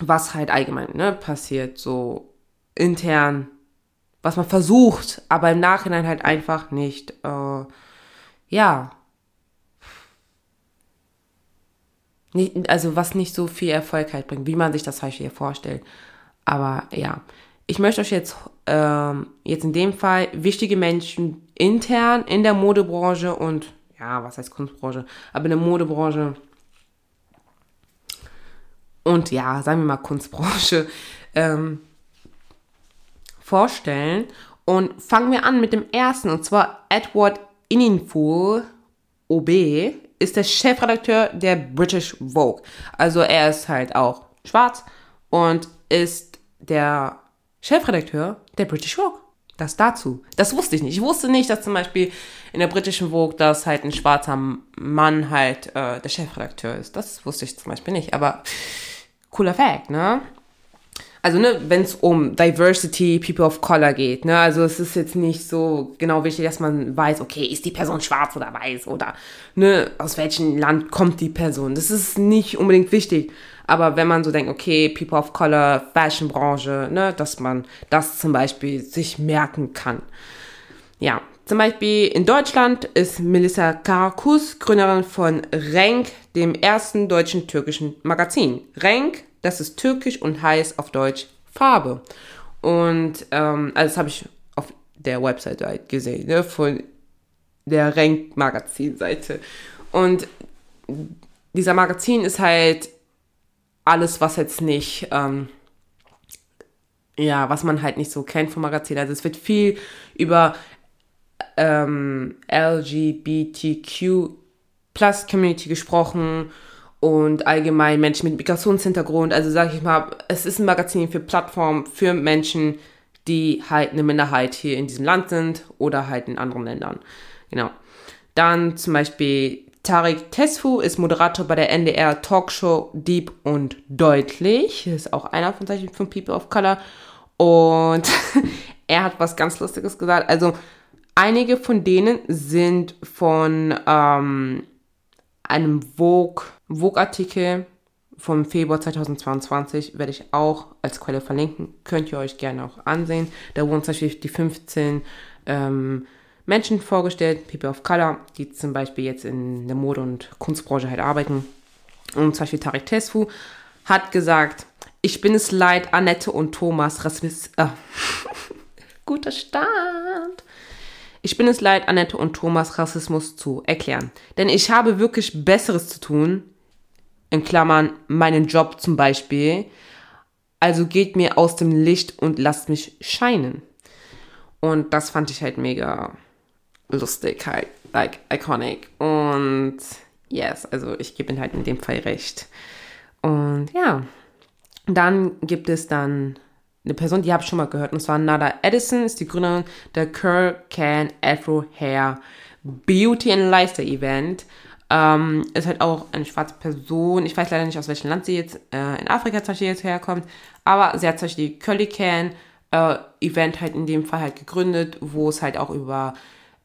was halt allgemein ne, passiert, so intern, was man versucht, aber im Nachhinein halt einfach nicht, äh, ja, nicht, also was nicht so viel Erfolg halt bringt, wie man sich das halt hier vorstellt. Aber ja, ich möchte euch jetzt, ähm, jetzt in dem Fall wichtige Menschen intern in der Modebranche und, ja, was heißt Kunstbranche, aber in der Modebranche und ja, sagen wir mal Kunstbranche, ähm, vorstellen. Und fangen wir an mit dem ersten, und zwar Edward Inninful, OB, ist der Chefredakteur der British Vogue. Also er ist halt auch schwarz und ist der Chefredakteur der British Vogue. Das dazu. Das wusste ich nicht. Ich wusste nicht, dass zum Beispiel in der britischen Vogue, dass halt ein schwarzer Mann halt äh, der Chefredakteur ist. Das wusste ich zum Beispiel nicht. Aber cooler Fact, ne? Also, ne, wenn es um Diversity, People of Color geht, ne, also es ist jetzt nicht so genau wichtig, dass man weiß, okay, ist die Person schwarz oder weiß oder, ne, aus welchem Land kommt die Person. Das ist nicht unbedingt wichtig. Aber wenn man so denkt, okay, People of Color, Fashionbranche, ne, dass man das zum Beispiel sich merken kann. Ja, zum Beispiel in Deutschland ist Melissa Karakus Gründerin von Renk, dem ersten deutschen türkischen Magazin. Renk, das ist türkisch und heißt auf Deutsch Farbe. Und ähm, also das habe ich auf der Webseite halt gesehen, ne, von der Renk Magazin-Seite. Und dieser Magazin ist halt alles, was jetzt nicht, ähm, ja, was man halt nicht so kennt vom Magazin. Also es wird viel über ähm, LGBTQ Plus Community gesprochen und allgemein Menschen mit Migrationshintergrund. Also sage ich mal, es ist ein Magazin für Plattformen, für Menschen, die halt eine Minderheit hier in diesem Land sind oder halt in anderen Ländern. Genau. Dann zum Beispiel Tarek Tesfu ist Moderator bei der NDR Talkshow Deep und Deutlich. Ist auch einer von, von People of Color. Und er hat was ganz Lustiges gesagt. Also einige von denen sind von ähm, einem Vogue-Artikel Vogue vom Februar 2022 werde ich auch als Quelle verlinken. Könnt ihr euch gerne auch ansehen. Da wurden zum Beispiel die 15 ähm, Menschen vorgestellt, People of Color, die zum Beispiel jetzt in der Mode- und Kunstbranche halt arbeiten. Und zum Beispiel Tarek Tesfu hat gesagt, ich bin es leid, Annette und Thomas Rassismus... Äh, guter Start. Ich bin es leid, Annette und Thomas Rassismus zu erklären. Denn ich habe wirklich Besseres zu tun, in Klammern meinen Job zum Beispiel. Also geht mir aus dem Licht und lasst mich scheinen. Und das fand ich halt mega lustig halt, like iconic. Und yes, also ich gebe ihm halt in dem Fall recht. Und ja, dann gibt es dann eine Person, die habe ich schon mal gehört, und zwar Nada Edison, ist die Gründerin der Curl Can Afro Hair Beauty and Lifestyle Event. Ähm, ist halt auch eine schwarze Person. Ich weiß leider nicht, aus welchem Land sie jetzt äh, in Afrika zum Beispiel jetzt herkommt, aber sie hat zum Beispiel die Curly Can äh, Event halt in dem Fall halt gegründet, wo es halt auch über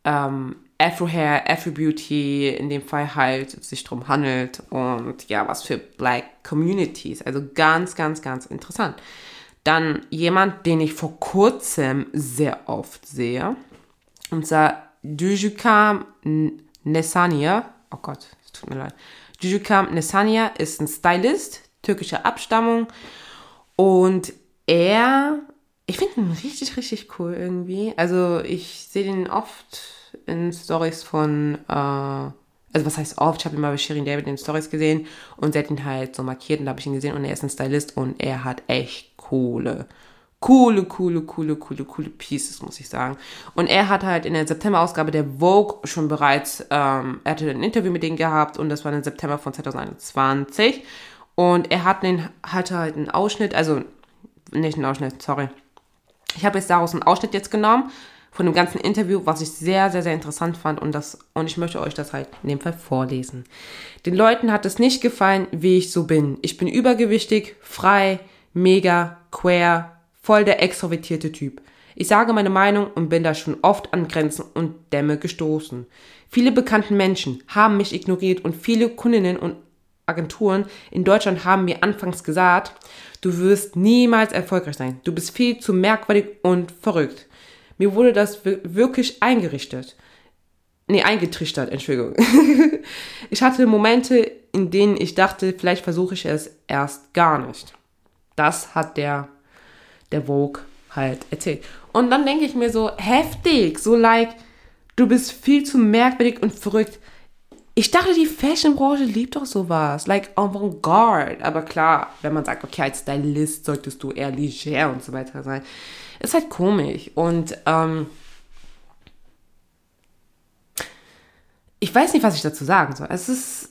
ähm, Afro Hair, Afro Beauty in dem Fall halt sich drum handelt und ja, was für Black Communities. Also ganz, ganz, ganz interessant. Dann jemand, den ich vor kurzem sehr oft sehe, und zwar Dujukam Nesania. Oh Gott, es tut mir leid. Dujukam Nesania ist ein Stylist, türkischer Abstammung und er ich finde ihn richtig, richtig cool irgendwie. Also ich sehe den oft in Stories von, äh, also was heißt oft, ich habe ihn mal bei Shirin David in Stories gesehen und sie hat ihn halt so markiert und da habe ich ihn gesehen und er ist ein Stylist und er hat echt coole, coole, coole, coole, coole, coole Pieces, muss ich sagen. Und er hat halt in der September-Ausgabe der Vogue schon bereits, ähm, er hatte ein Interview mit denen gehabt und das war im September von 2021. Und er hat den, hatte halt einen Ausschnitt, also nicht einen Ausschnitt, sorry. Ich habe jetzt daraus einen Ausschnitt jetzt genommen von dem ganzen Interview, was ich sehr, sehr, sehr interessant fand und das und ich möchte euch das halt in dem Fall vorlesen. Den Leuten hat es nicht gefallen, wie ich so bin. Ich bin übergewichtig, frei, mega, queer, voll der extrovertierte Typ. Ich sage meine Meinung und bin da schon oft an Grenzen und Dämme gestoßen. Viele bekannte Menschen haben mich ignoriert und viele Kundinnen und Agenturen in Deutschland haben mir anfangs gesagt, du wirst niemals erfolgreich sein. Du bist viel zu merkwürdig und verrückt. Mir wurde das wirklich eingerichtet. Nee, eingetrichtert, Entschuldigung. ich hatte Momente, in denen ich dachte, vielleicht versuche ich es erst gar nicht. Das hat der, der Vogue halt erzählt. Und dann denke ich mir so, heftig, so like, du bist viel zu merkwürdig und verrückt. Ich dachte, die Fashionbranche liebt doch sowas, like Avantgarde. Aber klar, wenn man sagt, okay, als Stylist solltest du eher leger und so weiter sein. Ist halt komisch. Und ähm, ich weiß nicht, was ich dazu sagen soll. Es ist,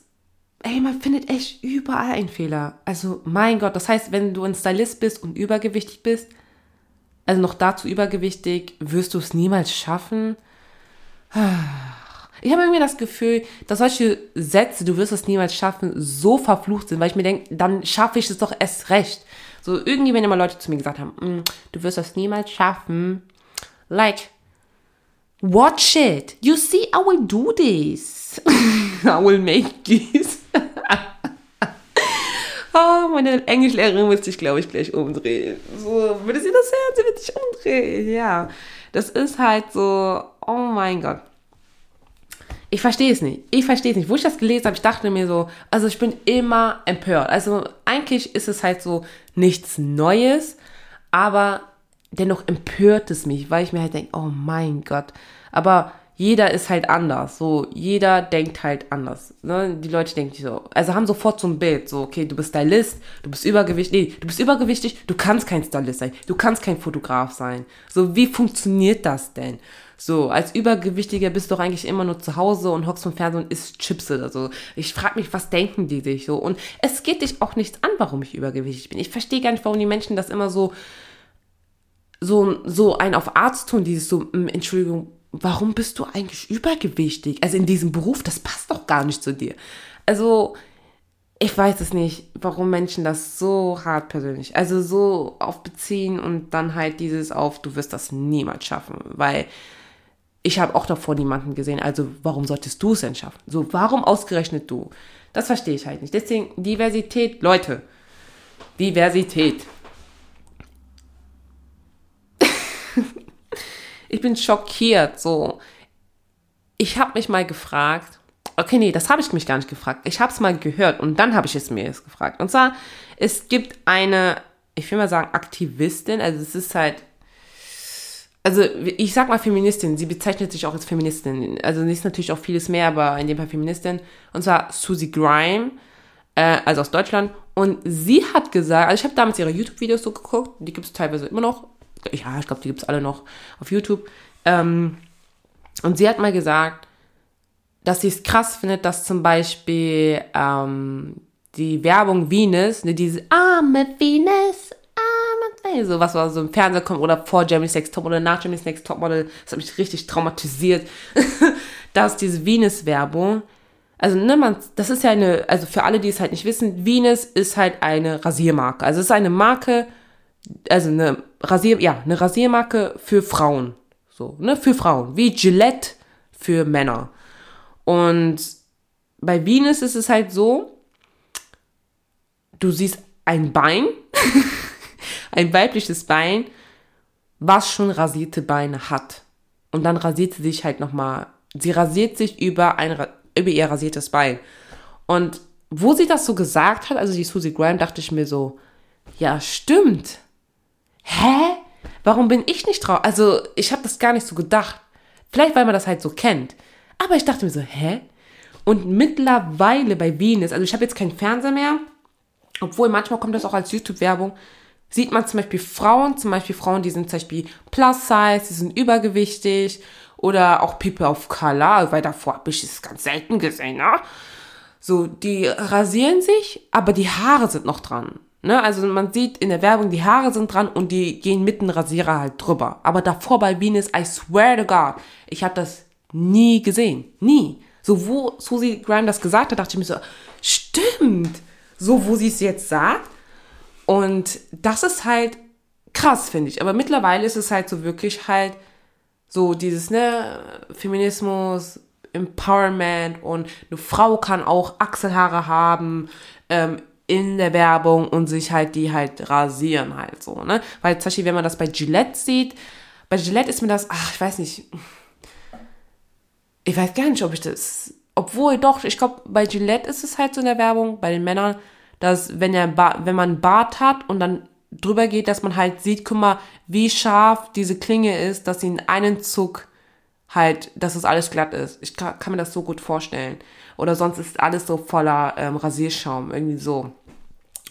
ey, man findet echt überall einen Fehler. Also, mein Gott, das heißt, wenn du ein Stylist bist und übergewichtig bist, also noch dazu übergewichtig, wirst du es niemals schaffen. Ich habe irgendwie das Gefühl, dass solche Sätze, du wirst es niemals schaffen, so verflucht sind, weil ich mir denke, dann schaffe ich es doch erst recht. So irgendwie, wenn immer Leute zu mir gesagt haben, mm, du wirst das niemals schaffen. Like, watch it. You see, I will do this. I will make this. oh, meine Englischlehrerin wird sich, glaube ich, gleich umdrehen. So, würde sie das hören? Sie wird sich umdrehen. Ja, das ist halt so, oh mein Gott ich verstehe es nicht. Ich verstehe es nicht. Wo ich das gelesen habe, ich dachte mir so, also ich bin immer empört. Also eigentlich ist es halt so nichts Neues, aber dennoch empört es mich, weil ich mir halt denke, oh mein Gott. Aber jeder ist halt anders. So, jeder denkt halt anders. Ne? Die Leute denken so, also haben sofort so ein Bild, so, okay, du bist Stylist, du bist übergewichtig, nee, du bist übergewichtig, du kannst kein Stylist sein, du kannst kein Fotograf sein. So, wie funktioniert das denn? So, als Übergewichtiger bist du doch eigentlich immer nur zu Hause und hockst vom Fernsehen und isst Chips oder so. Ich frage mich, was denken die sich so? Und es geht dich auch nichts an, warum ich übergewichtig bin. Ich verstehe gar nicht, warum die Menschen das immer so, so, so ein auf Arzt tun, dieses so, hm, Entschuldigung, warum bist du eigentlich übergewichtig? Also in diesem Beruf, das passt doch gar nicht zu dir. Also, ich weiß es nicht, warum Menschen das so hart persönlich, also so aufbeziehen und dann halt dieses auf, du wirst das niemals schaffen, weil ich habe auch davor niemanden gesehen, also warum solltest du es denn schaffen? So, warum ausgerechnet du? Das verstehe ich halt nicht. Deswegen Diversität, Leute, Diversität. Ich bin schockiert, so. Ich habe mich mal gefragt, okay, nee, das habe ich mich gar nicht gefragt. Ich habe es mal gehört und dann habe ich es mir jetzt gefragt. Und zwar, es gibt eine, ich will mal sagen, Aktivistin, also es ist halt also ich sag mal Feministin, sie bezeichnet sich auch als Feministin. Also sie ist natürlich auch vieles mehr, aber in dem Fall Feministin. Und zwar Susie Grime, äh, also aus Deutschland. Und sie hat gesagt, also ich habe damals ihre YouTube-Videos so geguckt, die gibt es teilweise immer noch. Ja, ich glaube, die gibt es alle noch auf YouTube. Ähm, und sie hat mal gesagt, dass sie es krass findet, dass zum Beispiel ähm, die Werbung Venus, ne, diese arme Venus, so was war so im Fernsehen kommt oder vor Jeremy's Next Top oder nach Jeremy's Next Topmodel, das hat mich richtig traumatisiert. dass diese Venus-Werbung, also ne, man, das ist ja eine, also für alle, die es halt nicht wissen, Venus ist halt eine Rasiermarke. Also es ist eine Marke, also eine Rasier, ja, eine Rasiermarke für Frauen. So, ne, für Frauen. Wie Gillette für Männer. Und bei Venus ist es halt so, du siehst ein Bein ein weibliches Bein, was schon rasierte Beine hat. Und dann rasiert sie sich halt nochmal. Sie rasiert sich über, ein, über ihr rasiertes Bein. Und wo sie das so gesagt hat, also die Susie Graham, dachte ich mir so, ja, stimmt. Hä? Warum bin ich nicht drauf? Also, ich habe das gar nicht so gedacht. Vielleicht, weil man das halt so kennt. Aber ich dachte mir so, hä? Und mittlerweile bei Venus, also ich habe jetzt keinen Fernseher mehr, obwohl manchmal kommt das auch als YouTube-Werbung, sieht man zum Beispiel Frauen, zum Beispiel Frauen, die sind zum Beispiel plus size, die sind übergewichtig oder auch People of Color, weil davor habe ich es ganz selten gesehen, ne? So, die rasieren sich, aber die Haare sind noch dran. Ne? Also man sieht in der Werbung, die Haare sind dran und die gehen mit dem Rasierer halt drüber. Aber davor bei Venus, I swear to God, ich habe das nie gesehen. Nie. So, wo Susie Graham das gesagt hat, dachte ich mir so, stimmt. So, wo sie es jetzt sagt. Und das ist halt krass, finde ich. Aber mittlerweile ist es halt so wirklich halt so dieses, ne, Feminismus, Empowerment und eine Frau kann auch Achselhaare haben ähm, in der Werbung und sich halt die halt rasieren halt so, ne? Weil zum Beispiel, wenn man das bei Gillette sieht, bei Gillette ist mir das, ach, ich weiß nicht, ich weiß gar nicht, ob ich das, obwohl doch, ich glaube, bei Gillette ist es halt so in der Werbung, bei den Männern, dass wenn, er wenn man einen Bart hat und dann drüber geht, dass man halt sieht, guck mal, wie scharf diese Klinge ist, dass sie in einen Zug halt, dass es alles glatt ist. Ich kann, kann, mir das so gut vorstellen. Oder sonst ist alles so voller ähm, Rasierschaum, irgendwie so.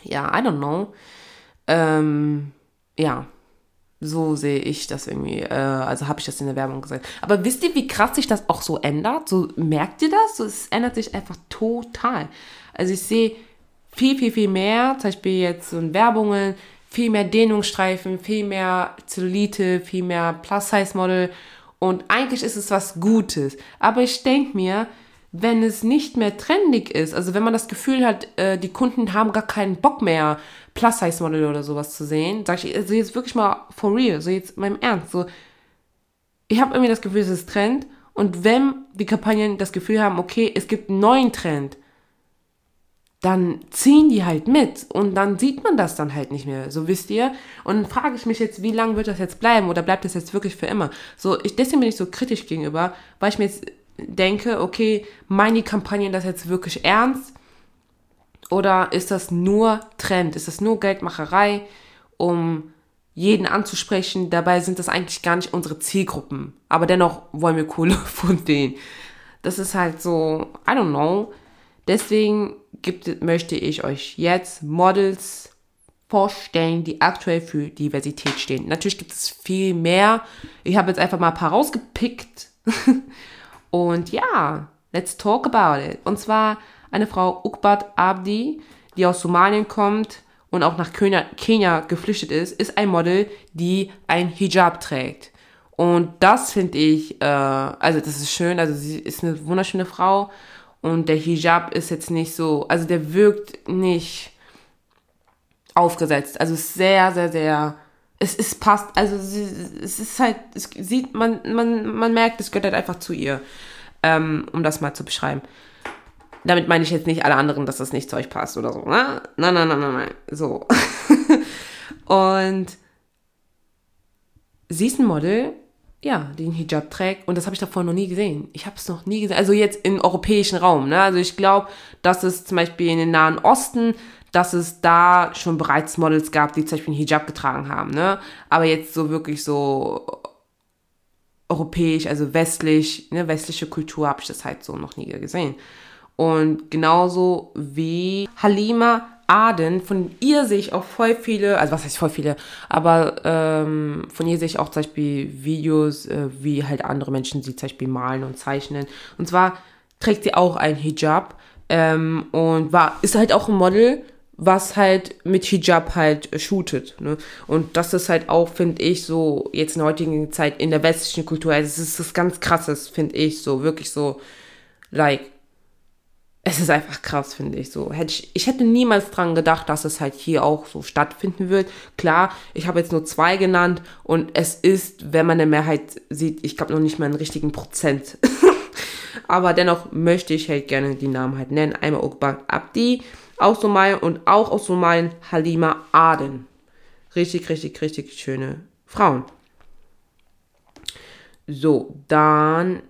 Ja, I don't know. Ähm, ja, so sehe ich das irgendwie. Äh, also habe ich das in der Werbung gesagt. Aber wisst ihr, wie krass sich das auch so ändert? So merkt ihr das? So, es ändert sich einfach total. Also ich sehe viel, viel, viel mehr, zum Beispiel jetzt so in Werbungen, viel mehr Dehnungsstreifen, viel mehr Zellulite, viel mehr Plus-Size-Model und eigentlich ist es was Gutes. Aber ich denke mir, wenn es nicht mehr trendig ist, also wenn man das Gefühl hat, äh, die Kunden haben gar keinen Bock mehr, Plus-Size-Model oder sowas zu sehen, sage ich, also jetzt wirklich mal for real, so jetzt meinem Ernst, so, ich habe irgendwie das Gefühl, es ist Trend und wenn die Kampagnen das Gefühl haben, okay, es gibt einen neuen Trend, dann ziehen die halt mit und dann sieht man das dann halt nicht mehr, so wisst ihr. Und dann frage ich mich jetzt, wie lange wird das jetzt bleiben oder bleibt das jetzt wirklich für immer? So, ich, deswegen bin ich so kritisch gegenüber, weil ich mir jetzt denke, okay, meinen die Kampagnen das jetzt wirklich ernst? Oder ist das nur Trend? Ist das nur Geldmacherei, um jeden anzusprechen? Dabei sind das eigentlich gar nicht unsere Zielgruppen. Aber dennoch wollen wir Kohle von denen. Das ist halt so, I don't know. Deswegen gibt, möchte ich euch jetzt Models vorstellen, die aktuell für Diversität stehen. Natürlich gibt es viel mehr. Ich habe jetzt einfach mal ein paar rausgepickt. Und ja, let's talk about it. Und zwar eine Frau Ukbat Abdi, die aus Somalien kommt und auch nach Kenia, Kenia geflüchtet ist, ist ein Model, die ein Hijab trägt. Und das finde ich, äh, also das ist schön, also sie ist eine wunderschöne Frau und der Hijab ist jetzt nicht so, also der wirkt nicht aufgesetzt. Also sehr, sehr, sehr. Es ist passt, also es ist halt, es sieht, man, man, man merkt, es gehört halt einfach zu ihr. Ähm, um das mal zu beschreiben. Damit meine ich jetzt nicht alle anderen, dass das nicht zu euch passt oder so. Ne? Nein, nein, nein, nein, nein. So. und sie ist ein Model, ja, den Hijab trägt. Und das habe ich davor noch nie gesehen. Ich habe es noch nie gesehen. Also jetzt im europäischen Raum. Ne? Also ich glaube, dass es zum Beispiel in den Nahen Osten, dass es da schon bereits Models gab, die zum Beispiel einen Hijab getragen haben. Ne? Aber jetzt so wirklich so europäisch, also westlich, ne, westliche Kultur habe ich das halt so noch nie gesehen. Und genauso wie Halima Aden, von ihr sehe ich auch voll viele, also was heißt voll viele, aber ähm, von ihr sehe ich auch zum Beispiel Videos, äh, wie halt andere Menschen sie zum Beispiel malen und zeichnen. Und zwar trägt sie auch ein Hijab ähm, und war, ist halt auch ein Model, was halt mit Hijab halt shootet. Ne? Und das ist halt auch, finde ich, so jetzt in der heutigen Zeit in der westlichen Kultur, also es ist das ganz krasses, finde ich, so wirklich so, like, es ist einfach krass, finde ich so. Hätte ich, ich hätte niemals dran gedacht, dass es halt hier auch so stattfinden wird. Klar, ich habe jetzt nur zwei genannt und es ist, wenn man eine Mehrheit sieht, ich glaube noch nicht mal einen richtigen Prozent. Aber dennoch möchte ich halt gerne die Namen halt nennen. Einmal Ukbar Abdi aus Somalien und auch aus Somalien Halima Aden. Richtig, richtig, richtig schöne Frauen. So, dann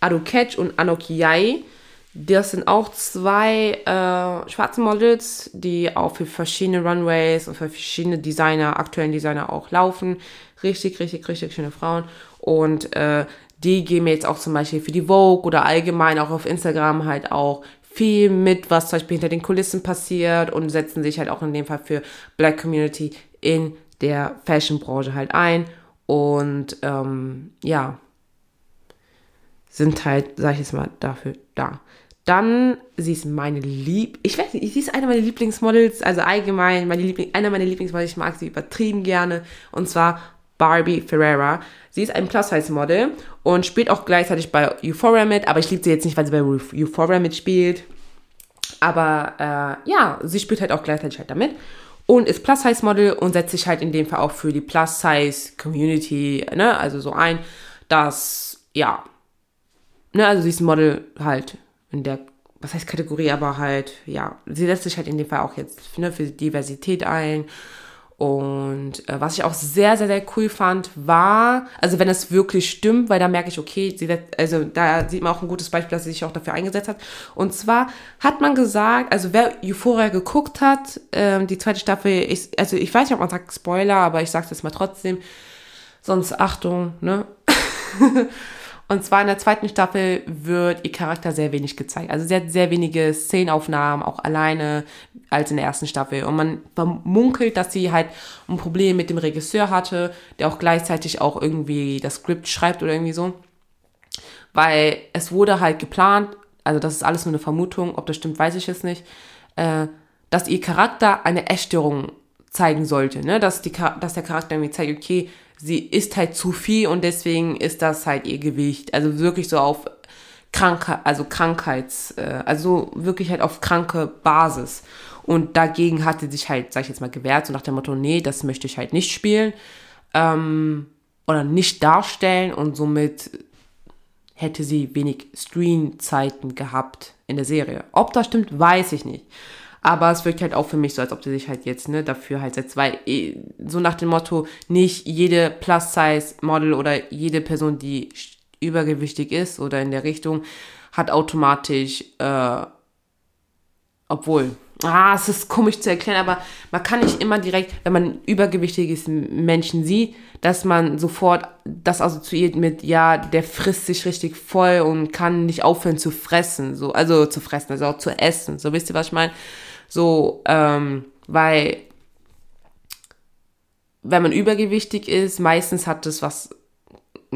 Adu Ketch und Anok Yai. Das sind auch zwei äh, schwarze Models, die auch für verschiedene Runways und für verschiedene Designer, aktuellen Designer auch laufen. Richtig, richtig, richtig schöne Frauen. Und äh, die geben jetzt auch zum Beispiel für die Vogue oder allgemein auch auf Instagram halt auch viel mit, was zum Beispiel hinter den Kulissen passiert und setzen sich halt auch in dem Fall für Black Community in der Fashion-Branche halt ein. Und ähm, ja, sind halt, sag ich jetzt mal, dafür da. Dann, sie ist meine Lieb... Ich weiß nicht, sie ist eine meiner Lieblingsmodels, also allgemein meine Liebling, einer meiner Lieblingsmodels, ich mag sie übertrieben gerne. Und zwar Barbie Ferreira. Sie ist ein Plus-Size-Model und spielt auch gleichzeitig bei Euphoria mit, aber ich liebe sie jetzt nicht, weil sie bei Euphoria mitspielt. Aber äh, ja, sie spielt halt auch gleichzeitig halt damit und ist Plus-Size-Model und setzt sich halt in dem Fall auch für die Plus-Size-Community, ne, also so ein, dass, ja, ne, also sie ist ein Model halt in der, was heißt Kategorie, aber halt, ja, sie setzt sich halt in dem Fall auch jetzt ne, für Diversität ein. Und äh, was ich auch sehr, sehr, sehr cool fand, war, also wenn es wirklich stimmt, weil da merke ich, okay, sie, also da sieht man auch ein gutes Beispiel, dass sie sich auch dafür eingesetzt hat. Und zwar hat man gesagt, also wer Euphoria geguckt hat, ähm, die zweite Staffel, ich, also ich weiß nicht, ob man sagt Spoiler, aber ich sage es jetzt mal trotzdem, sonst Achtung, ne? Und zwar in der zweiten Staffel wird ihr Charakter sehr wenig gezeigt. Also sie hat sehr wenige Szenenaufnahmen, auch alleine, als in der ersten Staffel. Und man vermunkelt, dass sie halt ein Problem mit dem Regisseur hatte, der auch gleichzeitig auch irgendwie das Skript schreibt oder irgendwie so. Weil es wurde halt geplant, also das ist alles nur eine Vermutung, ob das stimmt, weiß ich jetzt nicht, äh, dass ihr Charakter eine Essstörung zeigen sollte, ne? dass, die, dass der Charakter irgendwie zeigt, okay, sie isst halt zu viel und deswegen ist das halt ihr Gewicht. Also wirklich so auf kranke, also Krankheits, äh, also wirklich halt auf kranke Basis. Und dagegen hat sie sich halt, sag ich jetzt mal, gewehrt, so nach dem Motto, nee, das möchte ich halt nicht spielen ähm, oder nicht darstellen und somit hätte sie wenig Screen-Zeiten gehabt in der Serie. Ob das stimmt, weiß ich nicht. Aber es wirkt halt auch für mich so, als ob sie sich halt jetzt ne, dafür halt setzt, weil eh, so nach dem Motto, nicht jede Plus-Size-Model oder jede Person, die übergewichtig ist oder in der Richtung, hat automatisch, äh, obwohl, ah, es ist komisch zu erklären, aber man kann nicht immer direkt, wenn man übergewichtiges Menschen sieht, dass man sofort das assoziiert mit, ja, der frisst sich richtig voll und kann nicht aufhören zu fressen, so, also zu fressen, also auch zu essen, so wisst ihr, was ich meine? So, ähm, weil wenn man übergewichtig ist, meistens hat das was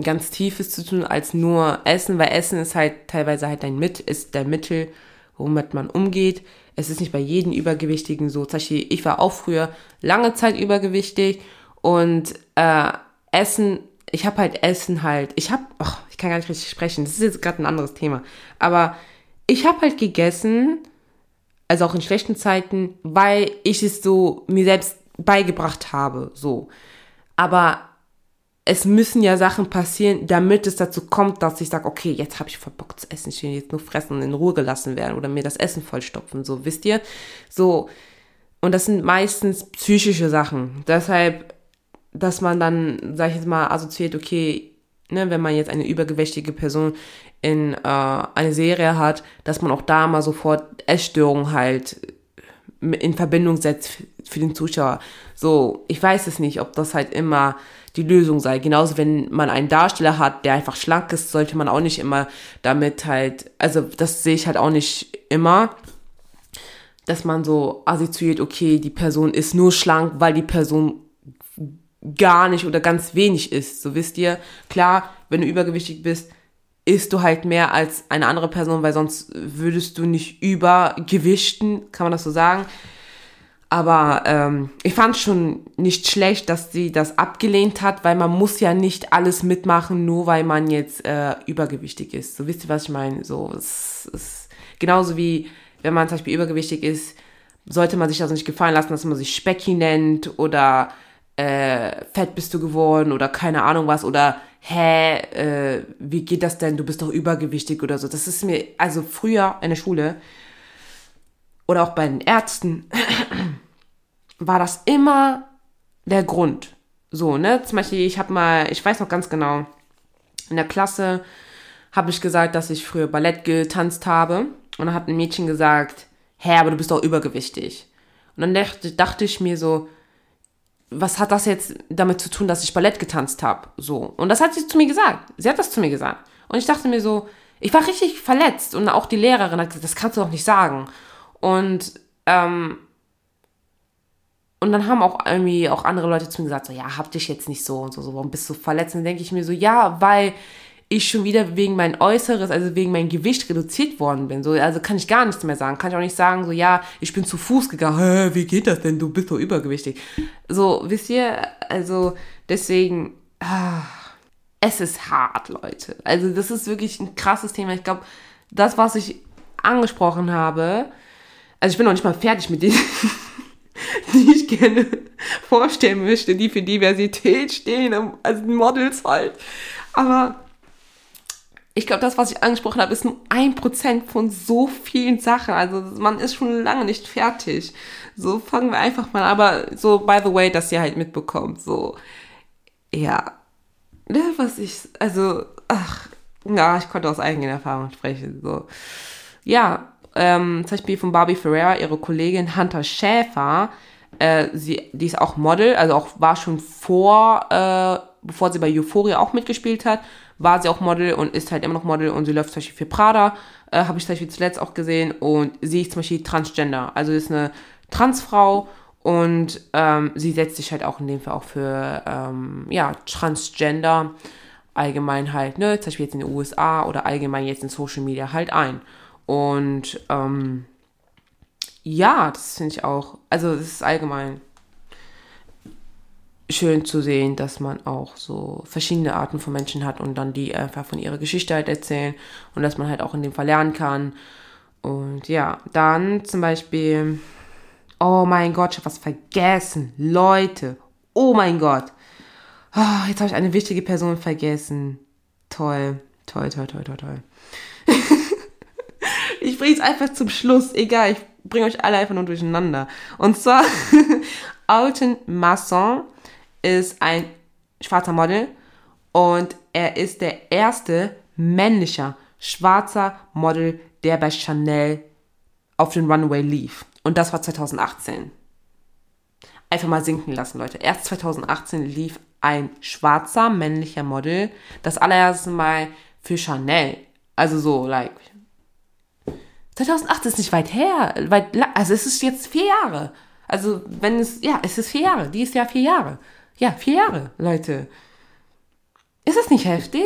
ganz Tiefes zu tun als nur Essen, weil Essen ist halt teilweise halt ein Mit, ist der Mittel, womit man umgeht. Es ist nicht bei jedem Übergewichtigen so. Zum Beispiel, ich war auch früher lange Zeit übergewichtig und äh, Essen, ich habe halt Essen halt, ich habe, ich kann gar nicht richtig sprechen, das ist jetzt gerade ein anderes Thema, aber ich habe halt gegessen, also auch in schlechten Zeiten, weil ich es so mir selbst beigebracht habe, so. Aber es müssen ja Sachen passieren, damit es dazu kommt, dass ich sage, okay, jetzt habe ich voll Bock zu essen, ich will jetzt nur fressen und in Ruhe gelassen werden oder mir das Essen vollstopfen, so, wisst ihr? So, und das sind meistens psychische Sachen. Deshalb, dass man dann, sag ich jetzt mal, assoziiert, okay, ne, wenn man jetzt eine übergewichtige Person in äh, eine Serie hat, dass man auch da mal sofort Essstörungen halt in Verbindung setzt für den Zuschauer. So, ich weiß es nicht, ob das halt immer die Lösung sei. Genauso, wenn man einen Darsteller hat, der einfach schlank ist, sollte man auch nicht immer damit halt, also das sehe ich halt auch nicht immer, dass man so assoziiert, okay, die Person ist nur schlank, weil die Person gar nicht oder ganz wenig ist. So wisst ihr, klar, wenn du übergewichtig bist, isst du halt mehr als eine andere Person, weil sonst würdest du nicht übergewichten, kann man das so sagen. Aber ähm, ich fand schon nicht schlecht, dass sie das abgelehnt hat, weil man muss ja nicht alles mitmachen, nur weil man jetzt äh, übergewichtig ist. So wisst ihr, was ich meine? So, es ist genauso wie wenn man zum Beispiel übergewichtig ist, sollte man sich das nicht gefallen lassen, dass man sich Specki nennt oder äh, fett bist du geworden oder keine Ahnung was oder hä, äh, wie geht das denn, du bist doch übergewichtig oder so. Das ist mir, also früher in der Schule oder auch bei den Ärzten war das immer der Grund. So, ne, zum Beispiel, ich habe mal, ich weiß noch ganz genau, in der Klasse habe ich gesagt, dass ich früher Ballett getanzt habe und dann hat ein Mädchen gesagt, hä, aber du bist doch übergewichtig. Und dann dachte, dachte ich mir so, was hat das jetzt damit zu tun, dass ich Ballett getanzt habe? So. Und das hat sie zu mir gesagt. Sie hat das zu mir gesagt. Und ich dachte mir so, ich war richtig verletzt und auch die Lehrerin hat gesagt, das kannst du doch nicht sagen. Und, ähm, und dann haben auch irgendwie auch andere Leute zu mir gesagt, so, ja, hab dich jetzt nicht so und so, so warum bist du verletzt? Und dann denke ich mir so, ja, weil ich schon wieder wegen mein Äußeres, also wegen mein Gewicht reduziert worden bin. So, also kann ich gar nichts mehr sagen. Kann ich auch nicht sagen, so, ja, ich bin zu Fuß gegangen. Hä, wie geht das denn? Du bist so übergewichtig. So, wisst ihr, also deswegen, ah, es ist hart, Leute. Also das ist wirklich ein krasses Thema. Ich glaube, das, was ich angesprochen habe, also ich bin noch nicht mal fertig mit denen, die ich gerne vorstellen möchte, die für Diversität stehen, also Models halt. Aber ich glaube, das, was ich angesprochen habe, ist nur ein Prozent von so vielen Sachen. Also man ist schon lange nicht fertig. So fangen wir einfach mal. Aber so, by the way, dass ihr halt mitbekommt. So, ja. Ne, was ich, also, ach, ja, ich konnte aus eigenen Erfahrungen sprechen. So, ja, ähm, zum Beispiel von Barbie Ferreira, ihre Kollegin Hunter Schäfer. Äh, sie, die ist auch Model, also auch war schon vor, äh, bevor sie bei Euphoria auch mitgespielt hat war sie auch Model und ist halt immer noch Model und sie läuft zum Beispiel für Prada, äh, habe ich zum Beispiel zuletzt auch gesehen und sie ist zum Beispiel Transgender, also ist eine Transfrau und ähm, sie setzt sich halt auch in dem Fall auch für ähm, ja, Transgender allgemein halt, ne, zum Beispiel jetzt in den USA oder allgemein jetzt in Social Media halt ein. Und ähm, ja, das finde ich auch, also es ist allgemein schön zu sehen, dass man auch so verschiedene Arten von Menschen hat und dann die einfach von ihrer Geschichte halt erzählen und dass man halt auch in dem Fall lernen kann. Und ja, dann zum Beispiel, oh mein Gott, ich habe was vergessen. Leute, oh mein Gott. Oh, jetzt habe ich eine wichtige Person vergessen. Toll, toll, toll, toll, toll, toll. ich bringe es einfach zum Schluss. Egal, ich bringe euch alle einfach nur durcheinander. Und zwar Alton Masson ist ein schwarzer Model und er ist der erste männliche schwarzer Model, der bei Chanel auf den Runway lief. Und das war 2018. Einfach mal sinken lassen, Leute. Erst 2018 lief ein schwarzer männlicher Model das allererste Mal für Chanel. Also so, like. 2008 ist nicht weit her. Weit, also es ist jetzt vier Jahre. Also wenn es, ja, es ist vier Jahre. Dieses Jahr vier Jahre. Ja, vier Jahre, Leute. Ist das nicht heftig?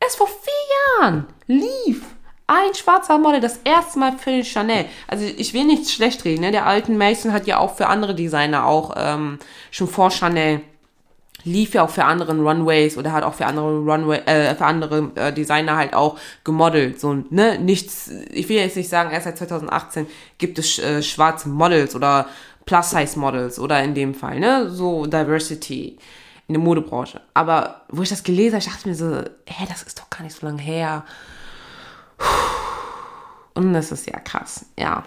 Erst vor vier Jahren lief ein schwarzer Model das erste Mal für Chanel. Also ich will nichts schlecht reden. Ne? Der alten Mason hat ja auch für andere Designer auch ähm, schon vor Chanel lief ja auch für anderen Runways oder hat auch für andere Runway äh, für andere äh, Designer halt auch gemodelt so ne nichts ich will jetzt nicht sagen erst seit 2018 gibt es äh, schwarze Models oder Plus-Size-Models oder in dem Fall, ne, so Diversity in der Modebranche. Aber wo ich das gelesen habe, ich dachte mir so, hä, das ist doch gar nicht so lange her. Und das ist ja krass, ja.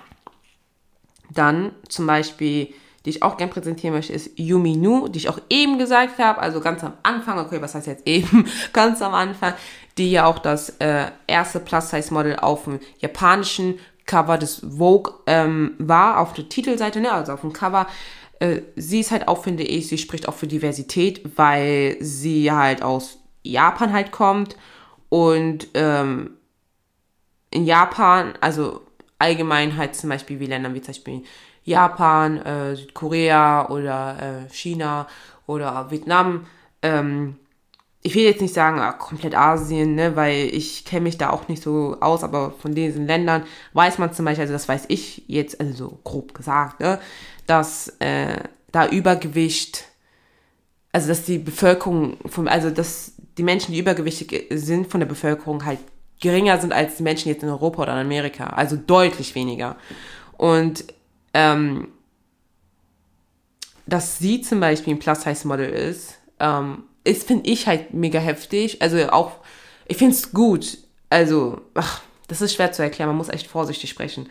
Dann zum Beispiel, die ich auch gerne präsentieren möchte, ist Yumi Nu, die ich auch eben gesagt habe, also ganz am Anfang, okay, was heißt jetzt eben, ganz am Anfang, die ja auch das äh, erste Plus-Size-Model auf dem japanischen Cover des Vogue ähm, war, auf der Titelseite, ne, also auf dem Cover. Äh, sie ist halt auch, finde ich, sie spricht auch für Diversität, weil sie halt aus Japan halt kommt und ähm, in Japan, also allgemein halt zum Beispiel wie Länder wie zum Beispiel Japan, äh, Südkorea oder äh, China oder Vietnam, ähm, ich will jetzt nicht sagen, ah, komplett Asien, ne, weil ich kenne mich da auch nicht so aus, aber von diesen Ländern weiß man zum Beispiel, also das weiß ich jetzt, also so grob gesagt, ne, dass äh, da Übergewicht, also dass die Bevölkerung, vom, also dass die Menschen, die übergewichtig sind von der Bevölkerung halt geringer sind als die Menschen jetzt in Europa oder in Amerika, also deutlich weniger. Und ähm, dass sie zum Beispiel ein Plus-Size-Model ist, ähm, ist, finde ich halt mega heftig. Also auch, ich finde es gut. Also, ach, das ist schwer zu erklären, man muss echt vorsichtig sprechen.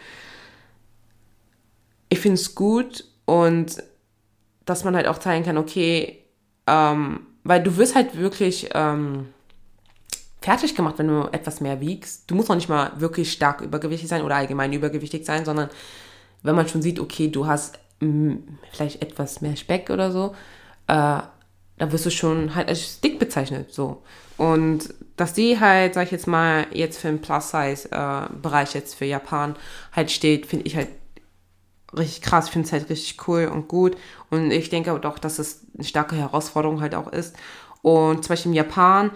Ich finde es gut und dass man halt auch zeigen kann, okay, ähm, weil du wirst halt wirklich ähm, fertig gemacht, wenn du etwas mehr wiegst. Du musst auch nicht mal wirklich stark übergewichtig sein oder allgemein übergewichtig sein, sondern wenn man schon sieht, okay, du hast mh, vielleicht etwas mehr Speck oder so, äh, da wirst du schon halt als dick bezeichnet, so. Und dass die halt, sag ich jetzt mal, jetzt für den Plus-Size-Bereich, äh, jetzt für Japan halt steht, finde ich halt richtig krass. Ich finde es halt richtig cool und gut. Und ich denke auch, dass es eine starke Herausforderung halt auch ist. Und zum Beispiel in Japan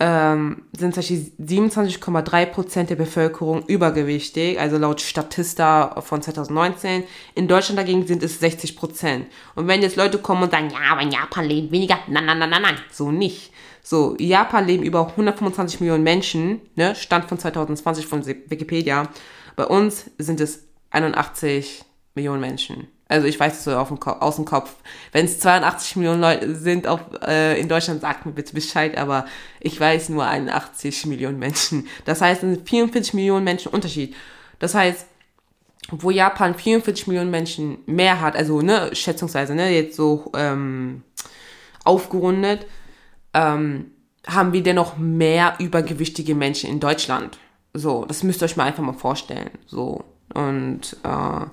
ähm, sind zum Beispiel 27,3% der Bevölkerung übergewichtig, also laut Statista von 2019. In Deutschland dagegen sind es 60% Und wenn jetzt Leute kommen und sagen, ja, aber in Japan leben weniger, nein, nein, nein, nein, nein, so nicht. So, in Japan leben über 125 Millionen Menschen, ne, Stand von 2020 von Wikipedia. Bei uns sind es 81 Millionen Menschen. Also ich weiß es so dem aus dem Kopf. Wenn es 82 Millionen Leute sind auf, äh, in Deutschland, sagt mir bitte Bescheid, aber ich weiß nur 81 Millionen Menschen. Das heißt, es sind 44 Millionen Menschen Unterschied. Das heißt, wo Japan 44 Millionen Menschen mehr hat, also ne, schätzungsweise, ne, jetzt so ähm, aufgerundet, ähm, haben wir dennoch mehr übergewichtige Menschen in Deutschland. So, das müsst ihr euch mal einfach mal vorstellen. So. Und äh,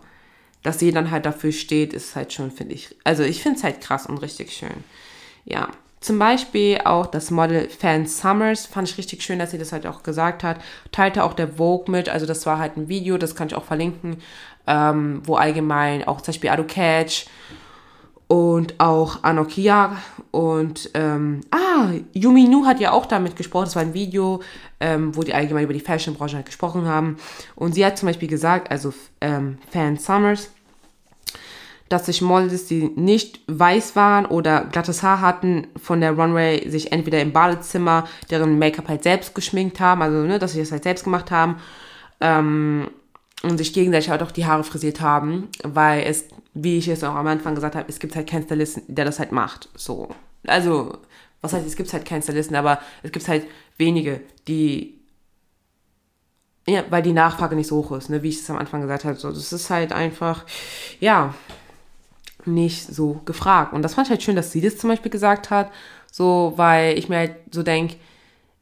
dass sie dann halt dafür steht, ist halt schon, finde ich, also ich finde es halt krass und richtig schön. Ja. Zum Beispiel auch das Model Fan Summers fand ich richtig schön, dass sie das halt auch gesagt hat. Teilte auch der Vogue mit, also das war halt ein Video, das kann ich auch verlinken, ähm, wo allgemein auch zum Beispiel Ado Catch und auch Anokia und ähm, ah, Yumi Nu hat ja auch damit gesprochen, das war ein Video, ähm, wo die allgemein über die Fashion-Branche halt gesprochen haben und sie hat zum Beispiel gesagt, also ähm, Fan Summers, dass sich Models, die nicht weiß waren oder glattes Haar hatten, von der Runway sich entweder im Badezimmer deren Make-up halt selbst geschminkt haben, also ne, dass sie das halt selbst gemacht haben ähm, und sich gegenseitig halt auch die Haare frisiert haben, weil es, wie ich es auch am Anfang gesagt habe, es gibt halt keinen Stylisten, der das halt macht. So. Also, was heißt, es gibt halt keinen Stylisten, aber es gibt halt wenige, die ja, weil die Nachfrage nicht so hoch ist, ne, wie ich es am Anfang gesagt habe. So, das ist halt einfach, ja, nicht so gefragt. Und das fand ich halt schön, dass sie das zum Beispiel gesagt hat, so, weil ich mir halt so denke,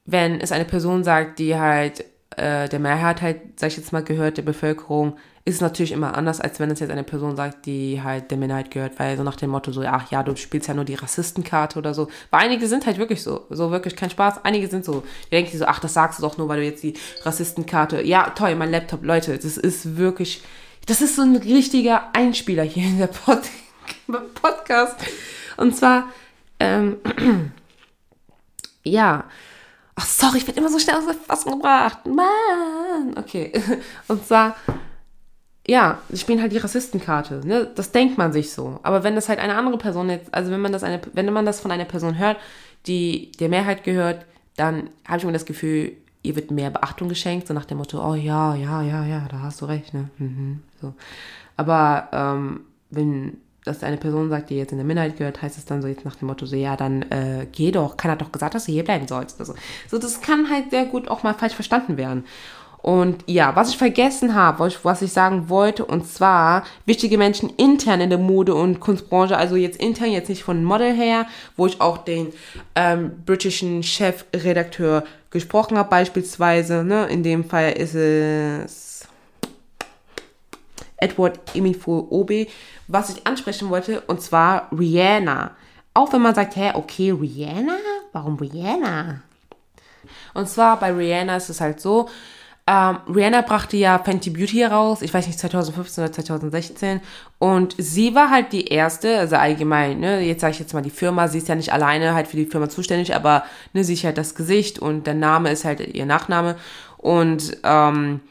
wenn es eine Person sagt, die halt äh, der Mehrheit halt, sag ich jetzt mal, gehört, der Bevölkerung, ist es natürlich immer anders, als wenn es jetzt eine Person sagt, die halt der Minderheit gehört, weil so nach dem Motto so, ach ja, du spielst ja nur die Rassistenkarte oder so. Weil einige sind halt wirklich so, so wirklich kein Spaß. Einige sind so, die denken so, ach, das sagst du doch nur, weil du jetzt die Rassistenkarte, ja, toll, mein Laptop, Leute, das ist wirklich, das ist so ein richtiger Einspieler hier in der Podcast. Podcast. Und zwar, ähm, ja. Ach, sorry, ich bin immer so schnell aus der Fassung gebracht. Mann. Okay. Und zwar, ja, sie spielen halt die Rassistenkarte. Ne? Das denkt man sich so. Aber wenn das halt eine andere Person jetzt, also wenn man das eine, wenn man das von einer Person hört, die der Mehrheit gehört, dann habe ich immer das Gefühl, ihr wird mehr Beachtung geschenkt, so nach dem Motto, oh ja, ja, ja, ja, da hast du recht, ne? Mhm, so. Aber ähm, wenn dass eine Person sagt, die jetzt in der Minderheit gehört, heißt es dann so jetzt nach dem Motto so, ja, dann äh, geh doch. Keiner hat doch gesagt, dass du hier bleiben sollst. Also, so, das kann halt sehr gut auch mal falsch verstanden werden. Und ja, was ich vergessen habe, was ich sagen wollte, und zwar wichtige Menschen intern in der Mode- und Kunstbranche, also jetzt intern, jetzt nicht von Model her, wo ich auch den ähm, britischen Chefredakteur gesprochen habe, beispielsweise. Ne? In dem Fall ist es Edward Emifo Obe was ich ansprechen wollte, und zwar Rihanna. Auch wenn man sagt, hä, okay, Rihanna? Warum Rihanna? Und zwar bei Rihanna ist es halt so, ähm, Rihanna brachte ja Fenty Beauty heraus, ich weiß nicht, 2015 oder 2016. Und sie war halt die erste, also allgemein, ne, jetzt sage ich jetzt mal die Firma, sie ist ja nicht alleine halt für die Firma zuständig, aber ne, sie ist halt das Gesicht und der Name ist halt ihr Nachname. Und ähm,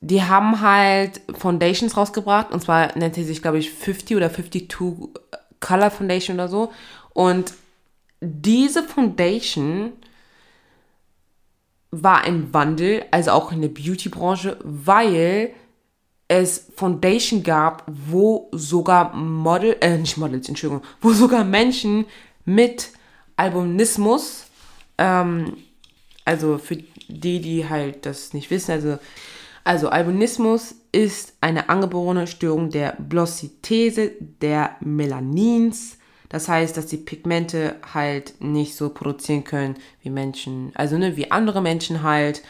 die haben halt Foundations rausgebracht und zwar nennt sie sich, glaube ich, 50 oder 52 Color Foundation oder so. Und diese Foundation war ein Wandel, also auch in der Beauty-Branche, weil es Foundation gab, wo sogar Model, äh, nicht Models, Entschuldigung, wo sogar Menschen mit Albinismus, ähm, also für die, die halt das nicht wissen, also also Albinismus ist eine angeborene Störung der Blossithese der Melanins. Das heißt, dass die Pigmente halt nicht so produzieren können wie Menschen, also ne, wie andere Menschen halt.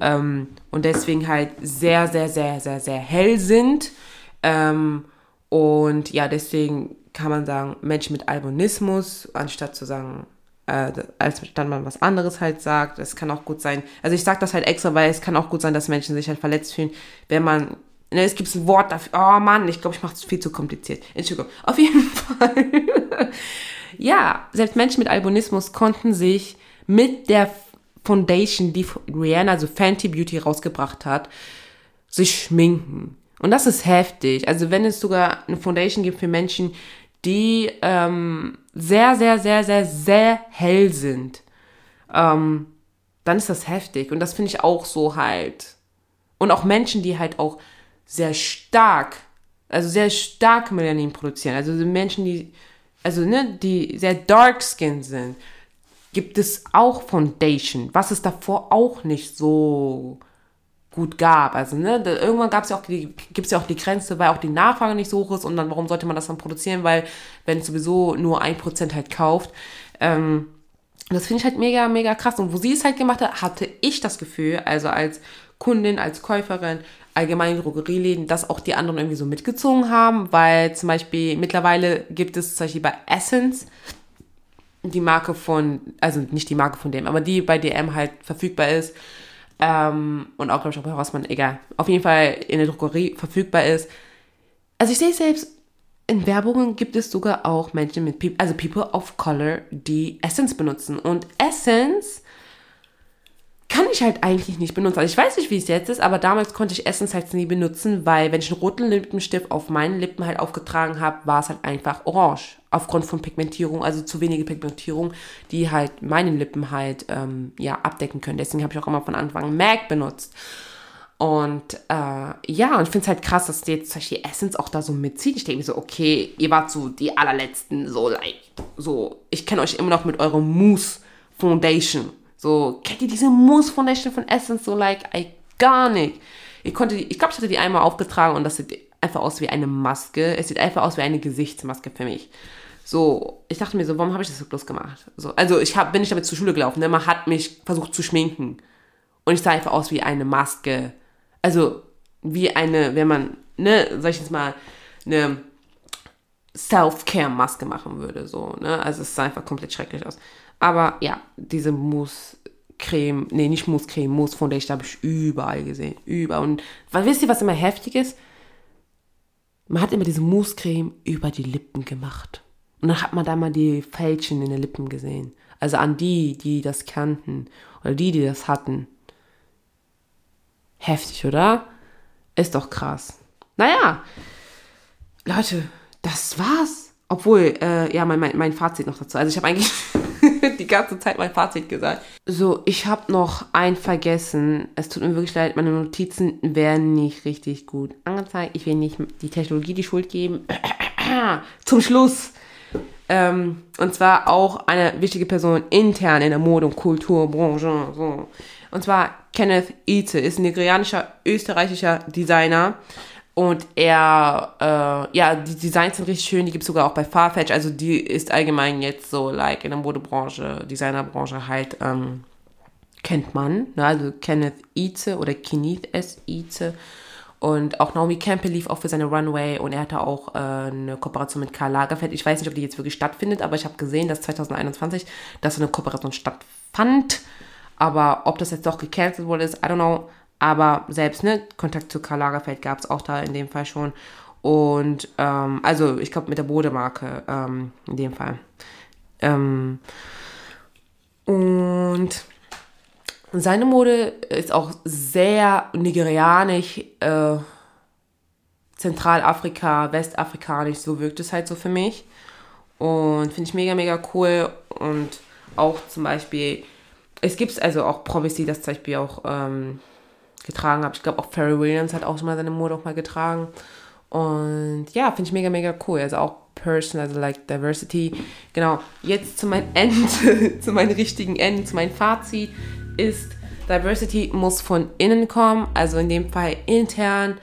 Ähm, und deswegen halt sehr, sehr, sehr, sehr, sehr hell sind. Ähm, und ja, deswegen kann man sagen Menschen mit Albinismus, anstatt zu sagen, äh, als dann man was anderes halt sagt. Es kann auch gut sein, also ich sage das halt extra, weil es kann auch gut sein, dass Menschen sich halt verletzt fühlen, wenn man Ne, es gibt ein Wort dafür. Oh Mann, ich glaube, ich mache es viel zu kompliziert. Entschuldigung. Auf jeden Fall. ja, selbst Menschen mit Albinismus konnten sich mit der Foundation, die Rihanna, also Fenty Beauty, rausgebracht hat, sich schminken. Und das ist heftig. Also wenn es sogar eine Foundation gibt für Menschen, die ähm, sehr, sehr, sehr, sehr, sehr hell sind, ähm, dann ist das heftig. Und das finde ich auch so halt. Und auch Menschen, die halt auch sehr stark, also sehr stark Melanin produzieren. Also Menschen, die, also ne, die sehr dark skin sind, gibt es auch Foundation, was es davor auch nicht so gut gab. Also, ne, irgendwann gab es ja auch die, gibt es ja auch die Grenze, weil auch die Nachfrage nicht so hoch ist und dann, warum sollte man das dann produzieren? Weil, wenn es sowieso nur ein Prozent halt kauft, ähm, das finde ich halt mega, mega krass. Und wo sie es halt gemacht hat, hatte ich das Gefühl, also als Kundin, als Käuferin, allgemeinen Drogerieläden, dass auch die anderen irgendwie so mitgezogen haben, weil zum Beispiel mittlerweile gibt es zum Beispiel bei Essence die Marke von, also nicht die Marke von dem, aber die bei DM halt verfügbar ist ähm, und auch, glaube ich, auch bei Rossmann, egal, auf jeden Fall in der Drogerie verfügbar ist. Also ich sehe selbst, in Werbungen gibt es sogar auch Menschen mit, also People of Color, die Essence benutzen und Essence kann ich halt eigentlich nicht benutzen. Also ich weiß nicht, wie es jetzt ist, aber damals konnte ich Essence halt nie benutzen, weil wenn ich einen roten Lippenstift auf meinen Lippen halt aufgetragen habe, war es halt einfach orange. Aufgrund von Pigmentierung, also zu wenige Pigmentierung, die halt meine Lippen halt ähm, ja, abdecken können. Deswegen habe ich auch immer von Anfang an MAC benutzt. Und äh, ja, und ich finde es halt krass, dass jetzt zum Beispiel Essence auch da so mitzieht. Ich denke mir so, okay, ihr wart so die allerletzten, so like, so, ich kenne euch immer noch mit eurem Mousse Foundation. So, kennt ihr diese Mousse Foundation von Essence? So, like, I gar nicht. Ich konnte, ich glaube, ich hatte die einmal aufgetragen und das sieht einfach aus wie eine Maske. Es sieht einfach aus wie eine Gesichtsmaske für mich. So, ich dachte mir so, warum habe ich das so bloß gemacht? So, also ich hab, bin nicht damit zur Schule gelaufen, ne? Man hat mich versucht zu schminken. Und ich sah einfach aus wie eine Maske. Also, wie eine, wenn man, ne, sag ich jetzt mal, eine Self-Care-Maske machen würde, so, ne? Also es sah einfach komplett schrecklich aus. Aber ja, diese Mousse-Creme, nee, nicht Mousse-Creme, Mousse-Foundation habe ich überall gesehen. Überall. Und wisst ihr, was immer heftig ist? Man hat immer diese Mousse-Creme über die Lippen gemacht. Und dann hat man da mal die Fältchen in den Lippen gesehen. Also an die, die das kannten. Oder die, die das hatten. Heftig, oder? Ist doch krass. Naja, Leute, das war's. Obwohl, äh, ja, mein, mein, mein Fazit noch dazu. Also ich habe eigentlich die ganze Zeit mein Fazit gesagt. So, ich habe noch ein vergessen. Es tut mir wirklich leid, meine Notizen werden nicht richtig gut angezeigt. Ich will nicht die Technologie die Schuld geben. Zum Schluss. Ähm, und zwar auch eine wichtige Person intern in der Mode- und Kulturbranche. So. Und zwar Kenneth Ite ist ein nigerianischer, österreichischer Designer. Und er, äh, ja, die Designs sind richtig schön, die gibt es sogar auch bei Farfetch. Also die ist allgemein jetzt so, like, in der Modebranche, Designerbranche halt, ähm, kennt man. Ne? Also Kenneth Ite oder Kenneth S. Ite. Und auch Naomi Campbell lief auch für seine Runway und er hatte auch äh, eine Kooperation mit Karl Lagerfeld. Ich weiß nicht, ob die jetzt wirklich stattfindet, aber ich habe gesehen, dass 2021, dass so eine Kooperation stattfand. Aber ob das jetzt doch gecancelt wurde, ist, I don't know. Aber selbst, ne, Kontakt zu Karl Lagerfeld gab es auch da in dem Fall schon. Und, ähm, also ich glaube mit der Bodemarke ähm, in dem Fall. Ähm, und seine Mode ist auch sehr nigerianisch, äh, Zentralafrika, Westafrikanisch, so wirkt es halt so für mich. Und finde ich mega, mega cool. Und auch zum Beispiel, es gibt also auch Promis, das zum Beispiel auch ähm, getragen habe. Ich glaube auch Pharrell Williams hat auch schon mal seine Mode auch mal getragen. Und ja, finde ich mega, mega cool. Also auch Person, also like Diversity. Genau, jetzt zu meinem Ende, zu meinem richtigen Ende, zu meinem Fazit ist, Diversity muss von innen kommen, also in dem Fall intern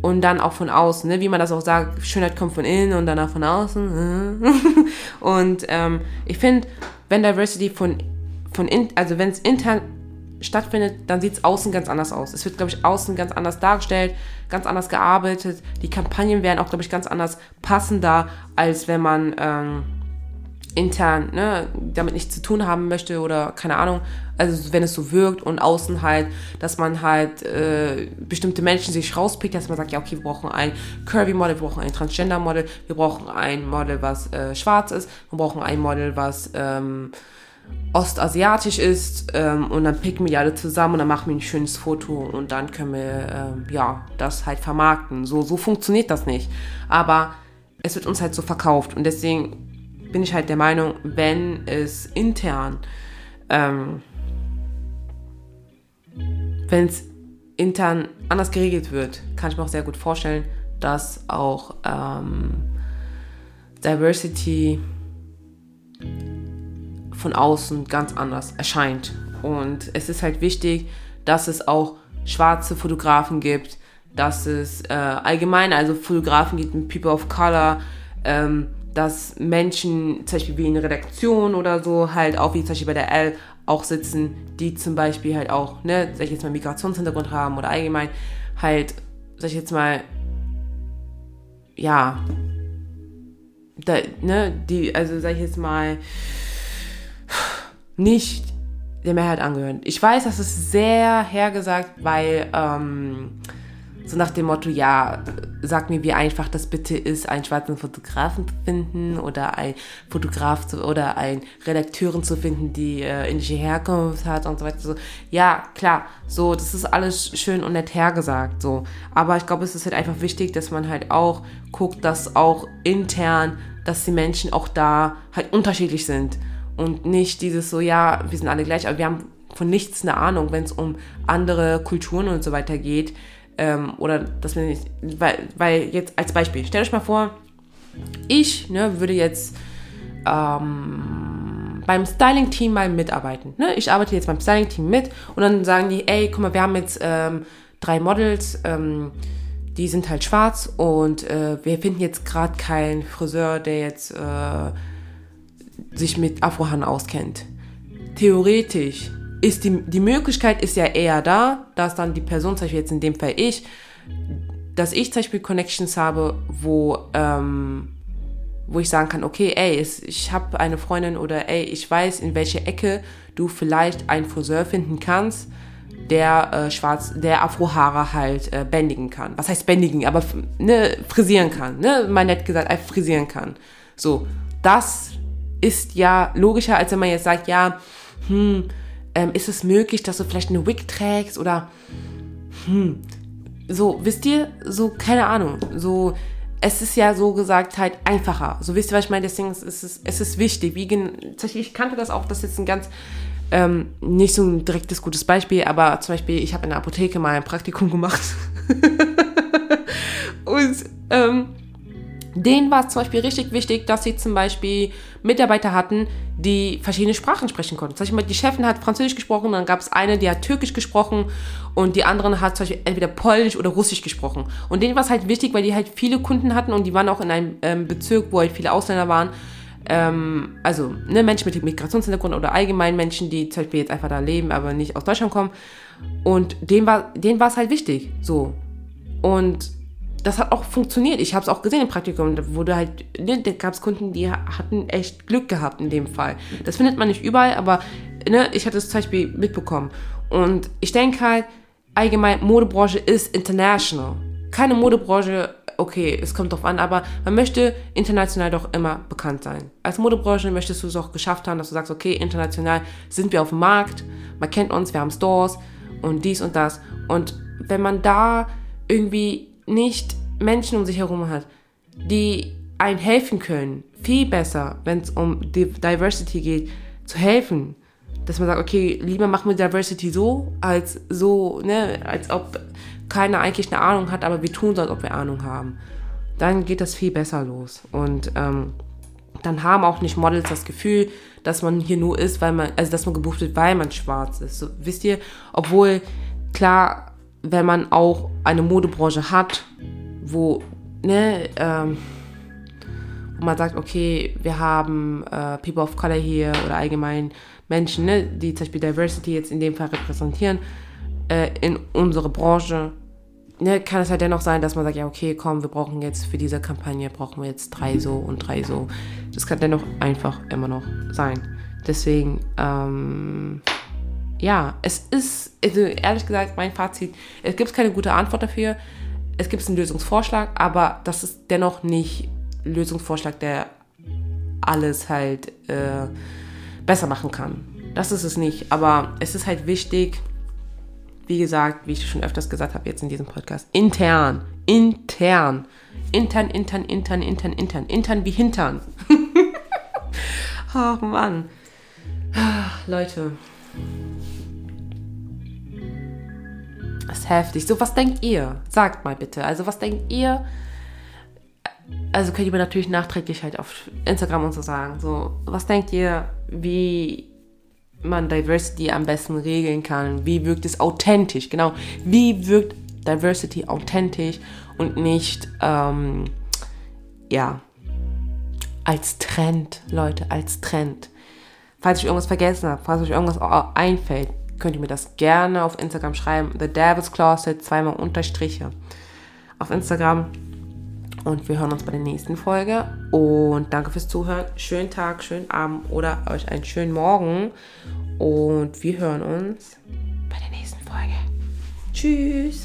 und dann auch von außen, ne? wie man das auch sagt, Schönheit kommt von innen und danach von außen. und ähm, ich finde, wenn Diversity von, von in, also wenn es intern stattfindet, dann sieht es außen ganz anders aus. Es wird, glaube ich, außen ganz anders dargestellt, ganz anders gearbeitet. Die Kampagnen werden auch, glaube ich, ganz anders passender, als wenn man ähm, intern ne, damit nichts zu tun haben möchte oder keine Ahnung. Also wenn es so wirkt und außen halt, dass man halt äh, bestimmte Menschen sich rauspickt, dass man sagt, ja okay, wir brauchen ein Curvy-Model, wir brauchen ein Transgender-Model, wir brauchen ein Model, was äh, schwarz ist, wir brauchen ein Model, was ähm, ostasiatisch ist ähm, und dann picken wir die alle zusammen und dann machen wir ein schönes Foto und dann können wir ähm, ja das halt vermarkten. So, so funktioniert das nicht. Aber es wird uns halt so verkauft und deswegen bin ich halt der Meinung, wenn es intern, ähm, wenn es intern anders geregelt wird, kann ich mir auch sehr gut vorstellen, dass auch ähm, Diversity von außen ganz anders erscheint. Und es ist halt wichtig, dass es auch schwarze Fotografen gibt, dass es äh, allgemein also Fotografen gibt People of Color, ähm, dass Menschen, zum Beispiel wie in Redaktion oder so, halt auch wie zum Beispiel bei der L auch sitzen, die zum Beispiel halt auch, ne, sag ich jetzt mal, Migrationshintergrund haben oder allgemein halt, sag ich jetzt mal, ja, da, ne, die, also sag ich jetzt mal, nicht der Mehrheit angehören. Ich weiß, das ist sehr hergesagt, weil ähm, so nach dem Motto, ja, sag mir, wie einfach das bitte ist, einen schwarzen Fotografen zu finden oder ein Fotograf zu, oder ein Redakteurin zu finden, die äh, indische Herkunft hat und so weiter. So, ja, klar, so, das ist alles schön und nett hergesagt, so. Aber ich glaube, es ist halt einfach wichtig, dass man halt auch guckt, dass auch intern, dass die Menschen auch da halt unterschiedlich sind und nicht dieses so, ja, wir sind alle gleich, aber wir haben von nichts eine Ahnung, wenn es um andere Kulturen und so weiter geht. Ähm, oder dass wir nicht, weil, weil jetzt als Beispiel, stellt euch mal vor, ich ne, würde jetzt ähm, beim Styling-Team mal mitarbeiten. Ne? Ich arbeite jetzt beim Styling-Team mit und dann sagen die, ey, guck mal, wir haben jetzt ähm, drei Models, ähm, die sind halt schwarz und äh, wir finden jetzt gerade keinen Friseur, der jetzt äh, sich mit Afrohan auskennt. Theoretisch ist die, die Möglichkeit ist ja eher da, dass dann die Person, zum Beispiel jetzt in dem Fall ich, dass ich zum Beispiel Connections habe, wo, ähm, wo ich sagen kann, okay, ey, ich habe eine Freundin oder ey, ich weiß, in welche Ecke du vielleicht einen Friseur finden kannst, der äh, schwarz, der Afrohaare halt äh, bändigen kann. Was heißt bändigen? Aber ne, frisieren kann, ne? Mal nett gesagt, einfach frisieren kann. So, das ist ja logischer, als wenn man jetzt sagt, ja, hm, ähm, ist es möglich, dass du vielleicht eine Wig trägst oder hm, so, wisst ihr, so, keine Ahnung, so, es ist ja so gesagt halt einfacher. So wisst ihr, was ich meine? Deswegen ist es, es ist wichtig. Wie, ich kannte das auch, das ist jetzt ein ganz, ähm, nicht so ein direktes gutes Beispiel, aber zum Beispiel, ich habe in der Apotheke mal ein Praktikum gemacht. Und ähm, denen war es zum Beispiel richtig wichtig, dass sie zum Beispiel Mitarbeiter hatten, die verschiedene Sprachen sprechen konnten. Zum Beispiel, die Chefin hat Französisch gesprochen, dann gab es eine, die hat Türkisch gesprochen und die andere hat zum Beispiel entweder Polnisch oder Russisch gesprochen. Und denen war es halt wichtig, weil die halt viele Kunden hatten und die waren auch in einem ähm, Bezirk, wo halt viele Ausländer waren. Ähm, also ne, Menschen mit Migrationshintergrund oder allgemein Menschen, die zum Beispiel jetzt einfach da leben, aber nicht aus Deutschland kommen. Und denen war es halt wichtig. So. Und das hat auch funktioniert. Ich habe es auch gesehen im Praktikum. Da wurde halt, ne, da gab es Kunden, die hatten echt Glück gehabt in dem Fall. Das findet man nicht überall, aber ne, ich hatte es zum Beispiel mitbekommen. Und ich denke halt, allgemein, Modebranche ist international. Keine Modebranche, okay, es kommt drauf an, aber man möchte international doch immer bekannt sein. Als Modebranche möchtest du es auch geschafft haben, dass du sagst, okay, international sind wir auf dem Markt, man kennt uns, wir haben Stores und dies und das. Und wenn man da irgendwie nicht Menschen um sich herum hat, die einem helfen können, viel besser, wenn es um Diversity geht, zu helfen. Dass man sagt, okay, lieber machen wir Diversity so, als so, ne, als ob keiner eigentlich eine Ahnung hat, aber wir tun so, als ob wir Ahnung haben. Dann geht das viel besser los. Und ähm, dann haben auch nicht Models das Gefühl, dass man hier nur ist, weil man, also dass man gebucht wird, weil man schwarz ist. So, wisst ihr, obwohl klar wenn man auch eine Modebranche hat, wo, ne, ähm, wo man sagt, okay, wir haben äh, People of Color hier oder allgemein Menschen, ne, die zum Beispiel Diversity jetzt in dem Fall repräsentieren, äh, in unserer Branche, ne, kann es halt dennoch sein, dass man sagt, ja, okay, komm, wir brauchen jetzt für diese Kampagne, brauchen wir jetzt drei so und drei so. Das kann dennoch einfach immer noch sein. Deswegen, ähm, ja, es ist, also ehrlich gesagt, mein Fazit, es gibt keine gute Antwort dafür. Es gibt einen Lösungsvorschlag, aber das ist dennoch nicht Lösungsvorschlag, der alles halt äh, besser machen kann. Das ist es nicht. Aber es ist halt wichtig, wie gesagt, wie ich schon öfters gesagt habe jetzt in diesem Podcast, intern, intern, intern, intern, intern, intern, intern, intern wie hintern. Ach Mann. Leute. Ist heftig. So, was denkt ihr? Sagt mal bitte. Also, was denkt ihr? Also, könnt ihr mir natürlich nachträglich halt auf Instagram und so sagen. So, was denkt ihr, wie man Diversity am besten regeln kann? Wie wirkt es authentisch? Genau. Wie wirkt Diversity authentisch und nicht, ähm, ja, als Trend, Leute, als Trend. Falls ich irgendwas vergessen habe, falls euch irgendwas einfällt, könnt ihr mir das gerne auf Instagram schreiben. The Devil's Closet, zweimal Unterstriche auf Instagram. Und wir hören uns bei der nächsten Folge. Und danke fürs Zuhören. Schönen Tag, schönen Abend oder euch einen schönen Morgen. Und wir hören uns bei der nächsten Folge. Tschüss.